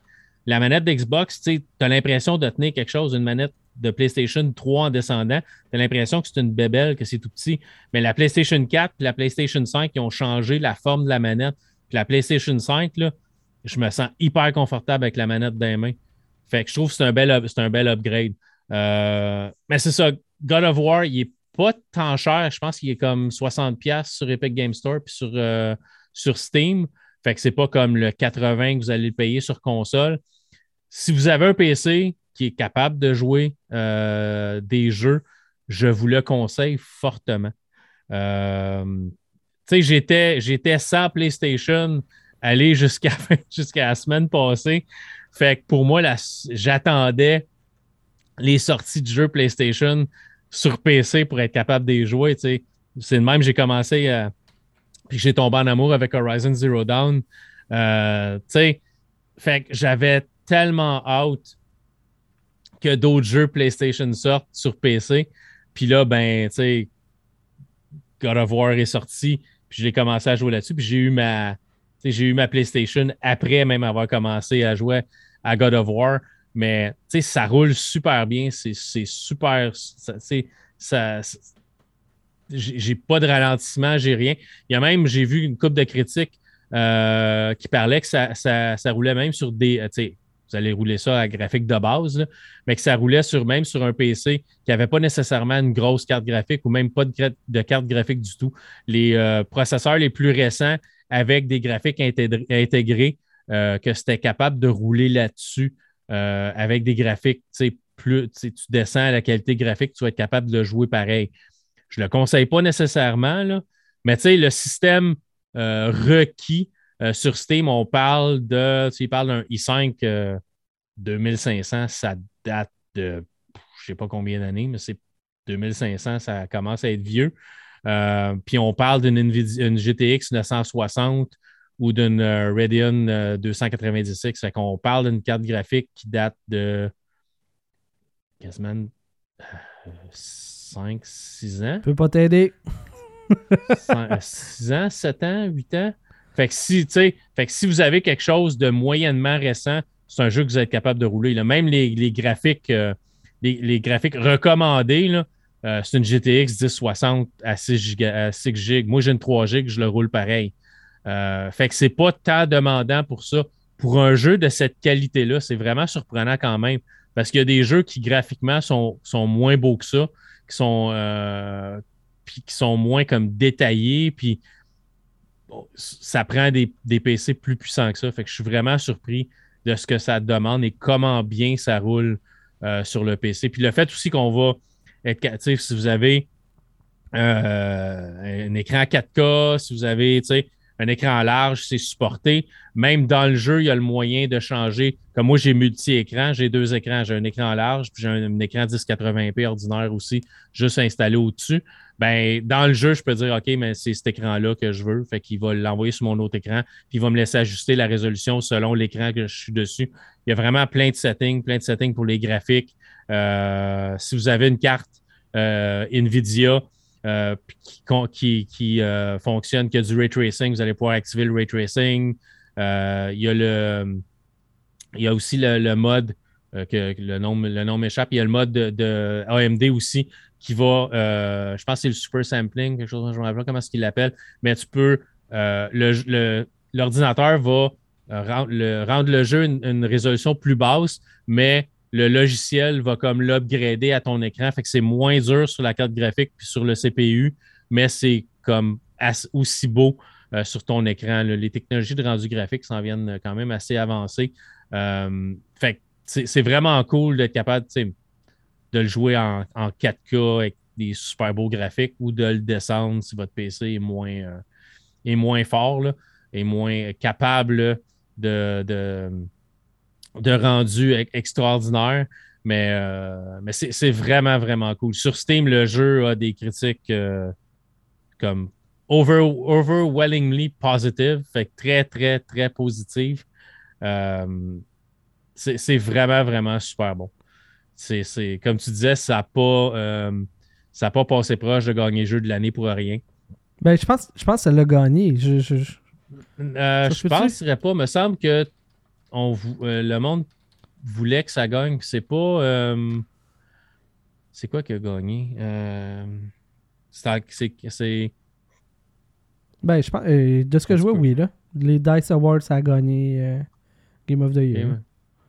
La manette d'Xbox, tu as l'impression de tenir quelque chose, une manette de PlayStation 3 en descendant, tu as l'impression que c'est une bébelle, que c'est tout petit. Mais la PlayStation 4 et la PlayStation 5 qui ont changé la forme de la manette. Puis la PlayStation 5, là, je me sens hyper confortable avec la manette dans les mains. Fait que je trouve que c'est un bel, un bel upgrade. Euh, mais c'est ça, God of War, il n'est pas tant cher. Je pense qu'il est comme 60$ sur Epic Game Store puis sur, euh, sur Steam. Fait que c'est pas comme le 80 que vous allez le payer sur console. Si vous avez un PC, qui est capable de jouer euh, des jeux, je vous le conseille fortement. Euh, tu sais, j'étais, j'étais sans PlayStation aller jusqu'à [laughs] jusqu'à la semaine passée. Fait que pour moi, j'attendais les sorties de jeux PlayStation sur PC pour être capable de les jouer. C'est le même, j'ai commencé à. Puis j'ai tombé en amour avec Horizon Zero Dawn. Euh, fait que j'avais tellement hâte que d'autres jeux PlayStation sortent sur PC. Puis là, ben, tu sais, God of War est sorti. Puis j'ai commencé à jouer là-dessus. Puis j'ai eu ma. J'ai eu ma PlayStation après même avoir commencé à jouer à God of War. Mais ça roule super bien. C'est super. Ça, j'ai pas de ralentissement, j'ai rien. Il y a même, j'ai vu une coupe de critiques euh, qui parlait que ça, ça, roulait même sur des. Vous allez rouler ça à graphique de base, mais que ça roulait sur, même sur un PC qui n'avait pas nécessairement une grosse carte graphique ou même pas de, carte graphique du tout. Les euh, processeurs les plus récents avec des graphiques intégrés, euh, que c'était capable de rouler là-dessus euh, avec des graphiques, plus tu descends la qualité graphique, tu vas être capable de jouer pareil. Je ne le conseille pas nécessairement, mais le système requis euh, sur Steam, on parle de, parle d'un i5 2500, euh, ça date de, je ne sais pas combien d'années, mais c'est 2500, ça commence à être vieux. Euh, puis on parle d'une GTX 960 ou d'une Radeon 296. Fait qu'on parle d'une carte graphique qui date de quasiment 5, 6 ans. Je peux pas t'aider. [laughs] 6 ans, 7 ans, 8 ans. Fait que si, fait que si vous avez quelque chose de moyennement récent, c'est un jeu que vous êtes capable de rouler. Même les, graphiques, euh, les, graphiques recommandés, euh, c'est une GTX 1060 à 6 GB. Moi, j'ai une 3 GB, je le roule pareil. Euh, fait que c'est pas tant demandant pour ça. Pour un jeu de cette qualité-là, c'est vraiment surprenant quand même. Parce qu'il y a des jeux qui graphiquement sont, sont moins beaux que ça, qui sont, qui sont moins comme détaillés, puis ça prend des, PC plus puissants que ça. Fait que je suis vraiment surpris de ce que ça demande et comment bien ça roule euh, sur le PC. Puis le fait aussi qu'on va être, si vous avez euh, un écran 4K, si vous avez un écran large, c'est supporté. Même dans le jeu, il y a le moyen de changer. Comme moi, j'ai multi-écran, j'ai deux écrans. J'ai un écran large, puis j'ai un, écran 1080p ordinaire aussi, juste installé au-dessus ben, dans le jeu, je peux dire, OK, mais c'est cet écran-là que je veux. Fait qu'il va l'envoyer sur mon autre écran, puis il va me laisser ajuster la résolution selon l'écran que je suis dessus. Il y a vraiment plein de settings, plein de settings pour les graphiques. Euh, si vous avez une carte euh, NVIDIA euh, qui, qui, fonctionne, qui a du ray tracing, vous allez pouvoir activer le ray tracing. il, y a le, il y a aussi le, mode que le nom, le nom m'échappe. Il y a le mode de, AMD aussi qui va, euh, je pense que c'est le super sampling, quelque chose, je ne me rappelle comment est-ce qu'il l'appelle, mais tu peux, euh, l'ordinateur va euh, rendre le jeu une, résolution plus basse, mais le logiciel va comme l'upgrader à ton écran, fait que c'est moins dur sur la carte graphique puis sur le CPU, mais c'est comme aussi beau sur ton écran. Les technologies de rendu graphique s'en viennent quand même assez avancées. fait que c'est vraiment cool d'être capable, de le jouer en, 4K avec des super beaux graphiques ou de le descendre si votre PC est moins, euh, est moins fort, est moins capable de, rendu e-, extraordinaire. Mais, euh, mais c'est vraiment, vraiment cool. Sur Steam, le jeu a des critiques euh, comme overwhelmingly positive, fait très, très, très positive. c'est vraiment, vraiment super bon c'est, comme tu disais, ça n'a pas, euh, pas passé proche de gagner le jeu de l'année pour rien. Ben, je pense, je pense que ça l'a gagné. Je, je, je... Euh, je penserais pas. Il me semble que on, euh, le monde voulait que ça gagne. C'est pas. c'est quoi qui a gagné? c'est. Ben, je pense. de ce que je vois, oui, là. Les Dice Awards, ça a gagné Game of the Year. Game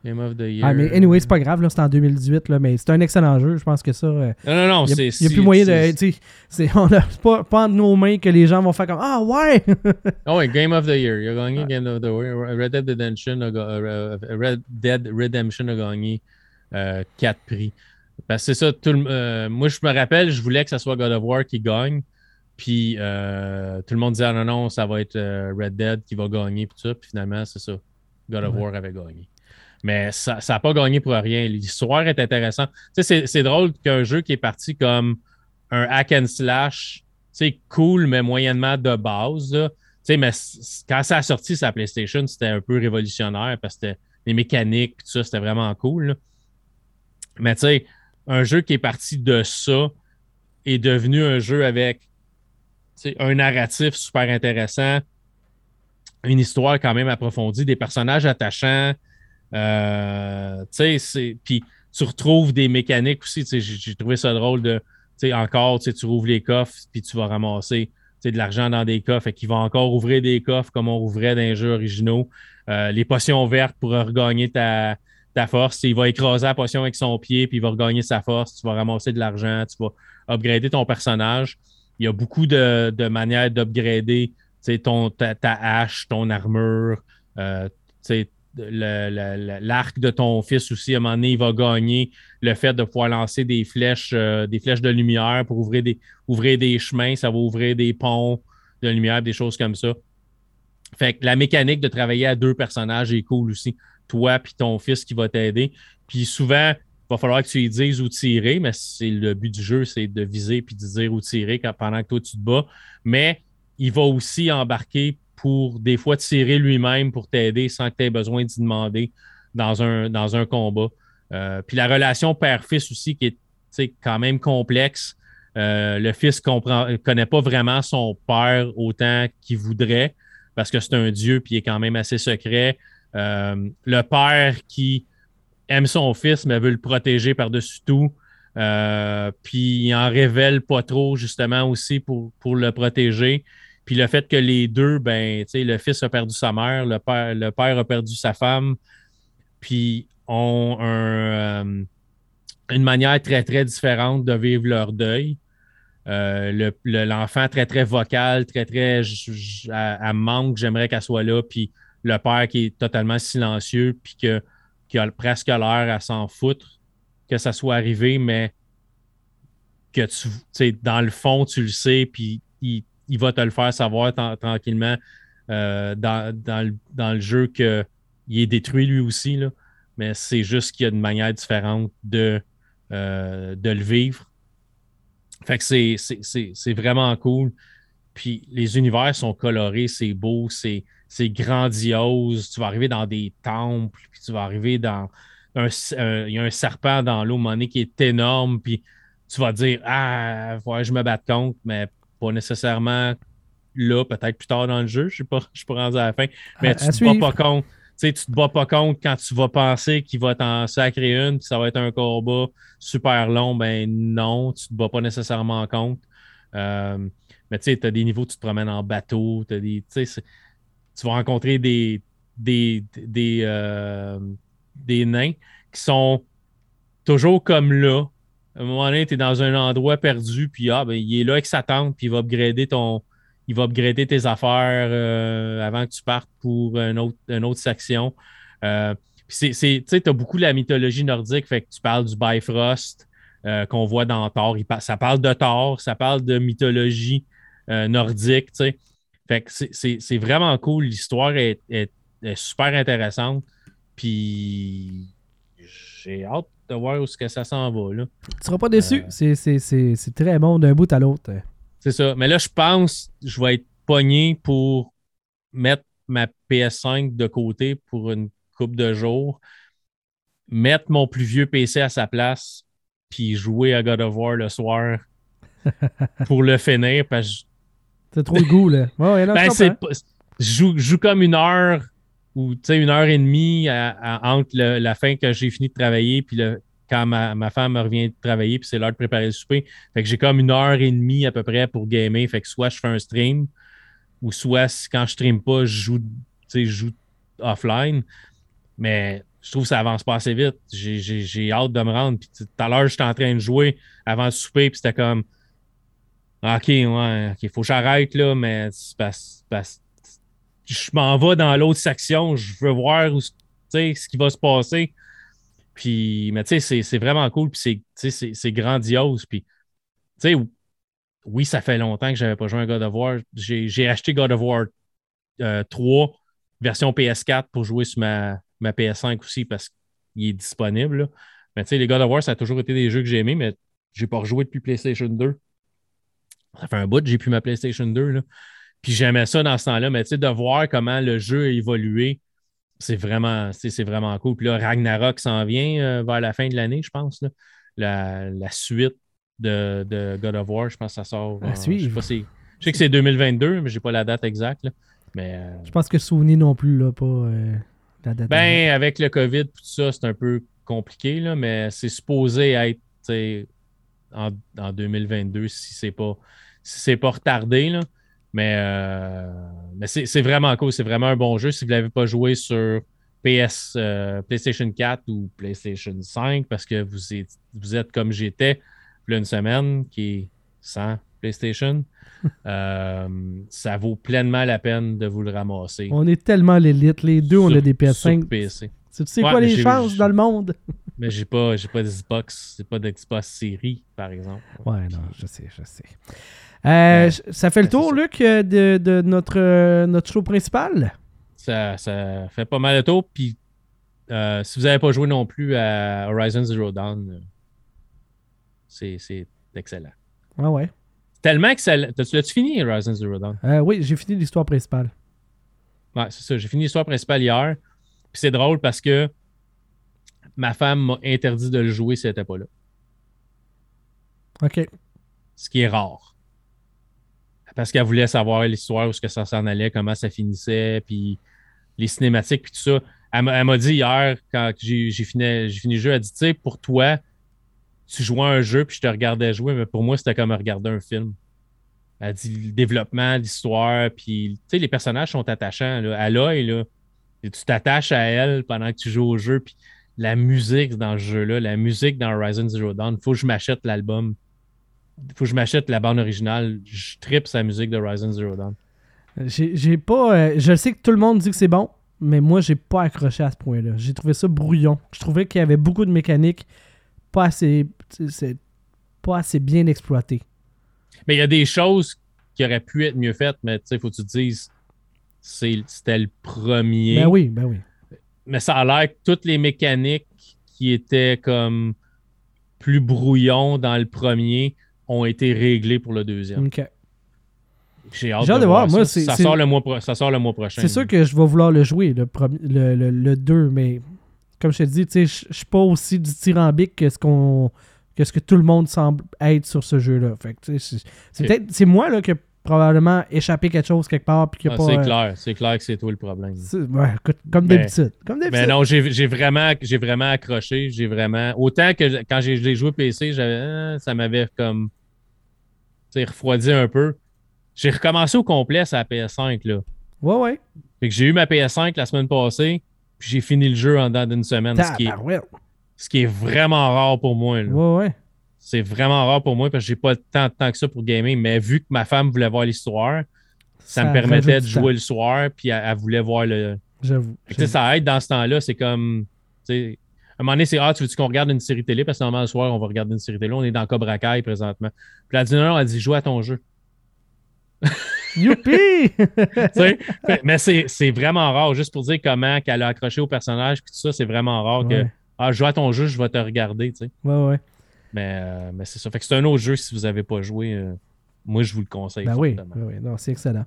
of the Year. Ah, mais anyway, c'est pas grave, là, c'est en 2018, là, mais c'est un excellent jeu. Je pense que ça. Euh, non, non, non, c'est. Il n'y a plus moyen de. [laughs] C'est pas, pas entre nos mains que les gens vont faire comme Ah, ouais! oh, [laughs] ouais, Game of the Year. Il a gagné Game of the Year. Red Dead Redemption a, euh, Red Dead Redemption a gagné euh, 4 prix. Parce que c'est ça, tout le, euh, moi, je me rappelle, je voulais que ce soit God of War qui gagne. Puis tout le monde disait, ah, non, non, ça va être Red Dead qui va gagner. Puis, ça, puis finalement, c'est ça. God of War avait gagné. Mais ça n'a pas gagné pour rien. L'histoire est intéressante. C'est drôle qu'un jeu qui est parti comme un hack and slash, cool, mais moyennement de base. Mais quand ça a sorti sa PlayStation, c'était un peu révolutionnaire parce que les mécaniques, tout ça, c'était vraiment cool. Mais tu sais, un jeu qui est parti de ça est devenu un jeu avec un narratif super intéressant, une histoire quand même approfondie, des personnages attachants. Euh, puis tu retrouves des mécaniques aussi. J'ai trouvé ça drôle de, encore, tu rouvres les coffres, puis tu vas ramasser de l'argent dans des coffres, et qu'ils vont encore ouvrir des coffres comme on ouvrait dans les jeux originaux. Euh, les potions vertes pour regagner ta, ta force. Il va écraser la potion avec son pied, puis il va regagner sa force. Tu vas ramasser de l'argent, tu vas upgrader ton personnage. Il y a beaucoup de, manières d'upgrader ton, ta, hache, ton armure, euh, l'arc de ton fils aussi. À un moment donné, il va gagner le fait de pouvoir lancer des flèches, euh, des flèches de lumière pour ouvrir des, ouvrir des chemins. Ça va ouvrir des ponts de lumière, des choses comme ça. Fait que la mécanique de travailler à deux personnages est cool aussi toi puis ton fils qui va t'aider. Puis souvent, il va falloir que tu lui dises où tirer, mais c'est le but du jeu, c'est de viser puis de dire où tirer pendant que toi tu te bats. Mais il va aussi embarquer pour des fois tirer lui-même pour t'aider sans que tu aies besoin d'y demander dans un, dans combat. Euh, puis la relation père-fils aussi qui est quand même complexe. Euh, le fils ne connaît pas vraiment son père autant qu'il voudrait parce que c'est un dieu puis il est quand même assez secret. Euh, le père qui aime son fils, mais veut le protéger par-dessus tout. Puis il en révèle pas trop, justement, aussi pour le protéger. Puis le fait que les deux, ben, le fils a perdu sa mère, le père, le père a perdu sa femme, puis ont euh, une manière très, très différente de vivre leur deuil. L'enfant très, très vocal, très, très. Elle, manque, j'aimerais qu'elle soit là. Puis le père qui est totalement silencieux, puis que, qui a presque l'air à s'en foutre que ça soit arrivé, mais que tu dans le fond, tu le sais, puis il, va te le faire savoir tranquillement euh, dans, le, jeu qu'il est détruit lui aussi. Là. Mais c'est juste qu'il y a une manière différente de, euh, le vivre. Fait que c'est vraiment cool. Puis les univers sont colorés, c'est beau, c'est grandiose. Tu vas arriver dans des temples, puis tu vas arriver dans un, il y a un serpent dans l'eau, monnaie qui est énorme, puis tu vas dire Ah, ouais, je me batte contre, mais pas nécessairement là, peut-être plus tard dans le jeu. Je sais pas, [laughs] je suis pas rendu à la fin. Mais tu te bats pas contre. Tu te bats pas contre quand tu vas penser qu'il va t'en sacrer une, puis ça va être un combat super long. Ben non, tu te bats pas nécessairement contre. Euh, mais tu sais, tu as des niveaux, tu te promènes en bateau, as des tu vas rencontrer des, des, des, euh, des nains qui sont toujours comme là. À un moment donné, tu es dans un endroit perdu, puis ah, ben, il est là avec sa tente, puis il va upgrader ton. Il va tes affaires euh, avant que tu partes pour une autre, une autre section. Euh, tu as beaucoup la mythologie nordique, fait que tu parles du Bifrost qu'on voit dans Thor. ça parle de Thor, ça parle de mythologie nordique. tu sais. Fait que c'est vraiment cool. L'histoire est, super intéressante. Puis j'ai hâte de voir où -ce que ça s'en va. Là. Tu seras pas déçu. Euh, c'est très bon d'un bout à l'autre. C'est ça. Mais là, je pense que je vais être pogné pour mettre ma PS5 de côté pour une coupe de jours, mettre mon plus vieux PC à sa place, puis jouer à God of War le soir [laughs] pour le finir. Parce c'est trop le goût, là. ben, je, joue, comme une heure ou une heure et demie entre la fin que j'ai fini de travailler puis le, quand ma, femme me revient de travailler puis c'est l'heure de préparer le souper. Fait que j'ai comme une heure et demie à peu près pour gamer. Fait que soit je fais un stream ou soit quand je stream pas, je joue, je joue offline. Mais je trouve que ça avance pas assez vite. J'ai hâte de me rendre. Puis tout à l'heure, j'étais en train de jouer avant le souper, puis c'était comme OK, ouais, OK, faut que j'arrête là, mais je m'en vais dans l'autre section, je veux voir ce qui va se passer. Puis, mais tu sais, c'est vraiment cool, puis c'est grandiose. Puis, tu sais, oui, ça fait longtemps que je n'avais pas joué à God of War. J'ai acheté God of War 3, euh, version PS4, pour jouer sur ma, ma PS5 aussi parce qu'il est disponible. Mais tu sais, les God of War, ça a toujours été des jeux que j'ai aimés, mais j'ai pas rejoué depuis PlayStation 2. Ça fait un bout j'ai plus ma PlayStation 2. Là. Puis j'aimais ça dans ce temps-là, mais tu sais, de voir comment le jeu a évolué, c'est vraiment, c'est vraiment cool. Puis là, Ragnarok s'en vient euh, vers la fin de l'année, je pense. La, suite de, God of War, je pense que ça sort. À suivre. Je, sais que c'est 2022, mais je n'ai pas la date exacte. Mais, euh, je pense que Sony non plus, là, pas euh, la date. Ben, avec le COVID, tout ça, c'est un peu compliqué, là, mais c'est supposé être en, en, 2022 si c'est pas si c'est pas retardé. Là. Mais, euh, mais c'est vraiment cool. C'est vraiment un bon jeu. Si vous ne l'avez pas joué sur PS, euh, PlayStation 4 ou PlayStation 5, parce que vous êtes, vous êtes comme j'étais une semaine, qui est sans PlayStation, [laughs] euh, ça vaut pleinement la peine de vous le ramasser. On est tellement l'élite. Les deux, on a des PS5. PC. Tu sais quoi les chances dans le monde? [laughs] Mais j'ai pas, pas d'Xbox, j'ai pas d'Xbox série, par exemple. Ouais, non, je sais, je sais. Euh, ça fait le tour, Luc, euh, de, notre, euh, notre show principal? Ça, fait pas mal de tour. Puis, si vous n'avez pas joué non plus à Horizon Zero Dawn, c'est excellent. Ah ouais. Tellement excellent. L'as-tu fini, Horizon Zero Dawn? oui, j'ai fini l'histoire principale. Ouais, c'est ça. J'ai fini l'histoire principale hier. Puis c'est drôle parce que ma femme m'a interdit de le jouer si elle n'était pas là. OK. Ce qui est rare parce qu'elle voulait savoir l'histoire, où ce que ça s'en allait, comment ça finissait, puis les cinématiques, puis tout ça. Elle m'a dit hier, quand j'ai fini, fini le jeu, elle dit, tu sais, pour toi, tu jouais un jeu, puis je te regardais jouer, mais pour moi, c'était comme regarder un film. Elle dit le développement, l'histoire, puis tu sais, les personnages sont attachants. Là. À l'œil, là, et tu t'attaches à elle pendant que tu joues au jeu, puis la musique dans le jeu-là, la musique dans Horizon Zero Dawn, il faut que je m'achète l'album faut que je m'achète la bande originale. Je tripe sa musique de Horizon Zero Dawn. J'ai pas. Euh, je sais que tout le monde dit que c'est bon, mais moi, j'ai pas accroché à ce point-là. J'ai trouvé ça brouillon. Je trouvais qu'il y avait beaucoup de mécaniques pas assez, pas assez bien exploitées. Mais il y a des choses qui auraient pu être mieux faites, mais tu sais, faut que tu te dises, c'était le premier. Ben oui, ben oui. Mais ça a l'air que toutes les mécaniques qui étaient comme plus brouillons dans le premier ont été réglés pour le deuxième. J'ai hâte, de, voir. Moi, ça. sort le mois ça sort le mois prochain. C'est sûr que je vais vouloir le jouer, le, le, le, 2, mais comme je te dis, je ne suis pas aussi dithyrambique que ce qu'on que ce que tout le monde semble être sur ce jeu-là. C'est peut-être c'est moi là, qui probablement échappé quelque chose quelque part. Puis ah, c'est euh, clair, c'est clair que c'est toi le problème. comme d'habitude. Mais non, j'ai vraiment, vraiment accroché. J'ai vraiment. Autant que quand j'ai joué PC, euh, ça m'avait comme refroidi un peu. J'ai recommencé au complet sur la PS5. Là. Ouais, ouais. Fait que j'ai eu ma PS5 la semaine passée, puis j'ai fini le jeu en dedans d'une semaine. Ce qui, est, ce qui, est, vraiment rare pour moi. Là. Ouais, ouais. C'est vraiment rare pour moi parce que j'ai pas tant de temps que ça pour gamer, mais vu que ma femme voulait voir l'histoire, ça, me permettait de jouer le soir, puis elle, voulait voir le. J'avoue. Ça aide dans ce temps-là, c'est comme. À un moment donné, c'est Ah, tu veux qu'on regarde une série télé? Parce que normalement, le soir, on va regarder une série télé. On est dans Cobra Kai présentement. Puis elle dit non, elle dit joue à ton jeu. [laughs] Youpi! mais c'est vraiment rare, juste pour dire comment qu'elle a accroché au personnage, puis tout ça, c'est vraiment rare que Ah, joue à ton jeu, je vais te regarder. Tu sais. Ouais, ouais. Mais, euh, mais c'est ça. Fait que c'est un autre jeu si vous n'avez pas joué. Euh, moi, je vous le conseille. Ben oui, oui, non, c'est excellent.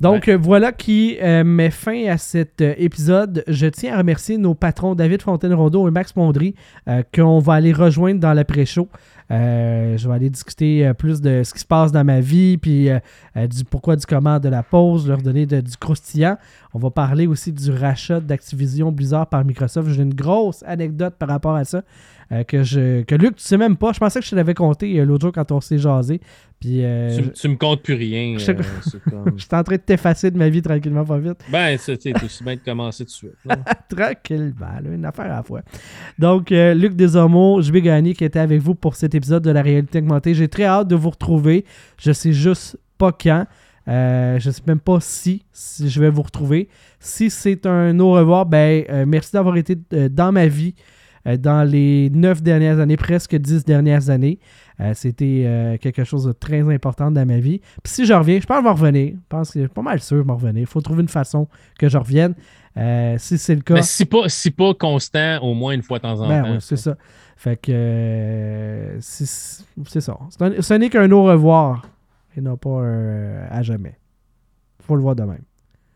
Donc euh, voilà qui met fin à cet épisode. Je tiens à remercier nos patrons David Fontaine-Rondeau et Max Mondry qu'on va aller rejoindre dans l'après-show. je vais aller discuter plus de ce qui se passe dans ma vie, puis du pourquoi, du comment de la pause, leur donner du croustillant. On va parler aussi du rachat d'Activision Blizzard par Microsoft. J'ai une grosse anecdote par rapport à ça. Euh, que, je, que Luc, tu sais même pas. Je pensais que je te l'avais compté euh, l'autre jour quand on s'est jasé. Puis, euh, tu, me comptes plus rien. [laughs] Je, suis en train de t'effacer de ma vie tranquillement, pas vite. Ben, c'est aussi bien de commencer tout de suite. [laughs] Tranquillement, une affaire à la fois. Donc, Luc Desormeaux, je vais gagner qui était avec vous pour cet épisode de la réalité augmentée. J'ai très hâte de vous retrouver. Je sais juste pas quand. Je je sais même pas si, si je vais vous retrouver. Si c'est un au revoir, ben merci d'avoir été dans ma vie. Euh, dans les neuf dernières années, presque dix dernières années. Euh, C'était euh, quelque chose de très important dans ma vie. Puis si je reviens, je pense que je vais revenir. Je pense que je suis pas mal sûr de me revenir. Il faut trouver une façon que je revienne. Si c'est le cas. Mais si pas, si pas constant, au moins une fois de temps en Ben temps. ouais, c'est ça. Fait que c'est ça. Un- Ce n'est qu'un au revoir et non pas un à jamais. Faut le voir de même.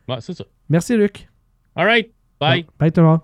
Ouais, c'est ça. Merci Luc. All right. Bye. Bye tout le monde.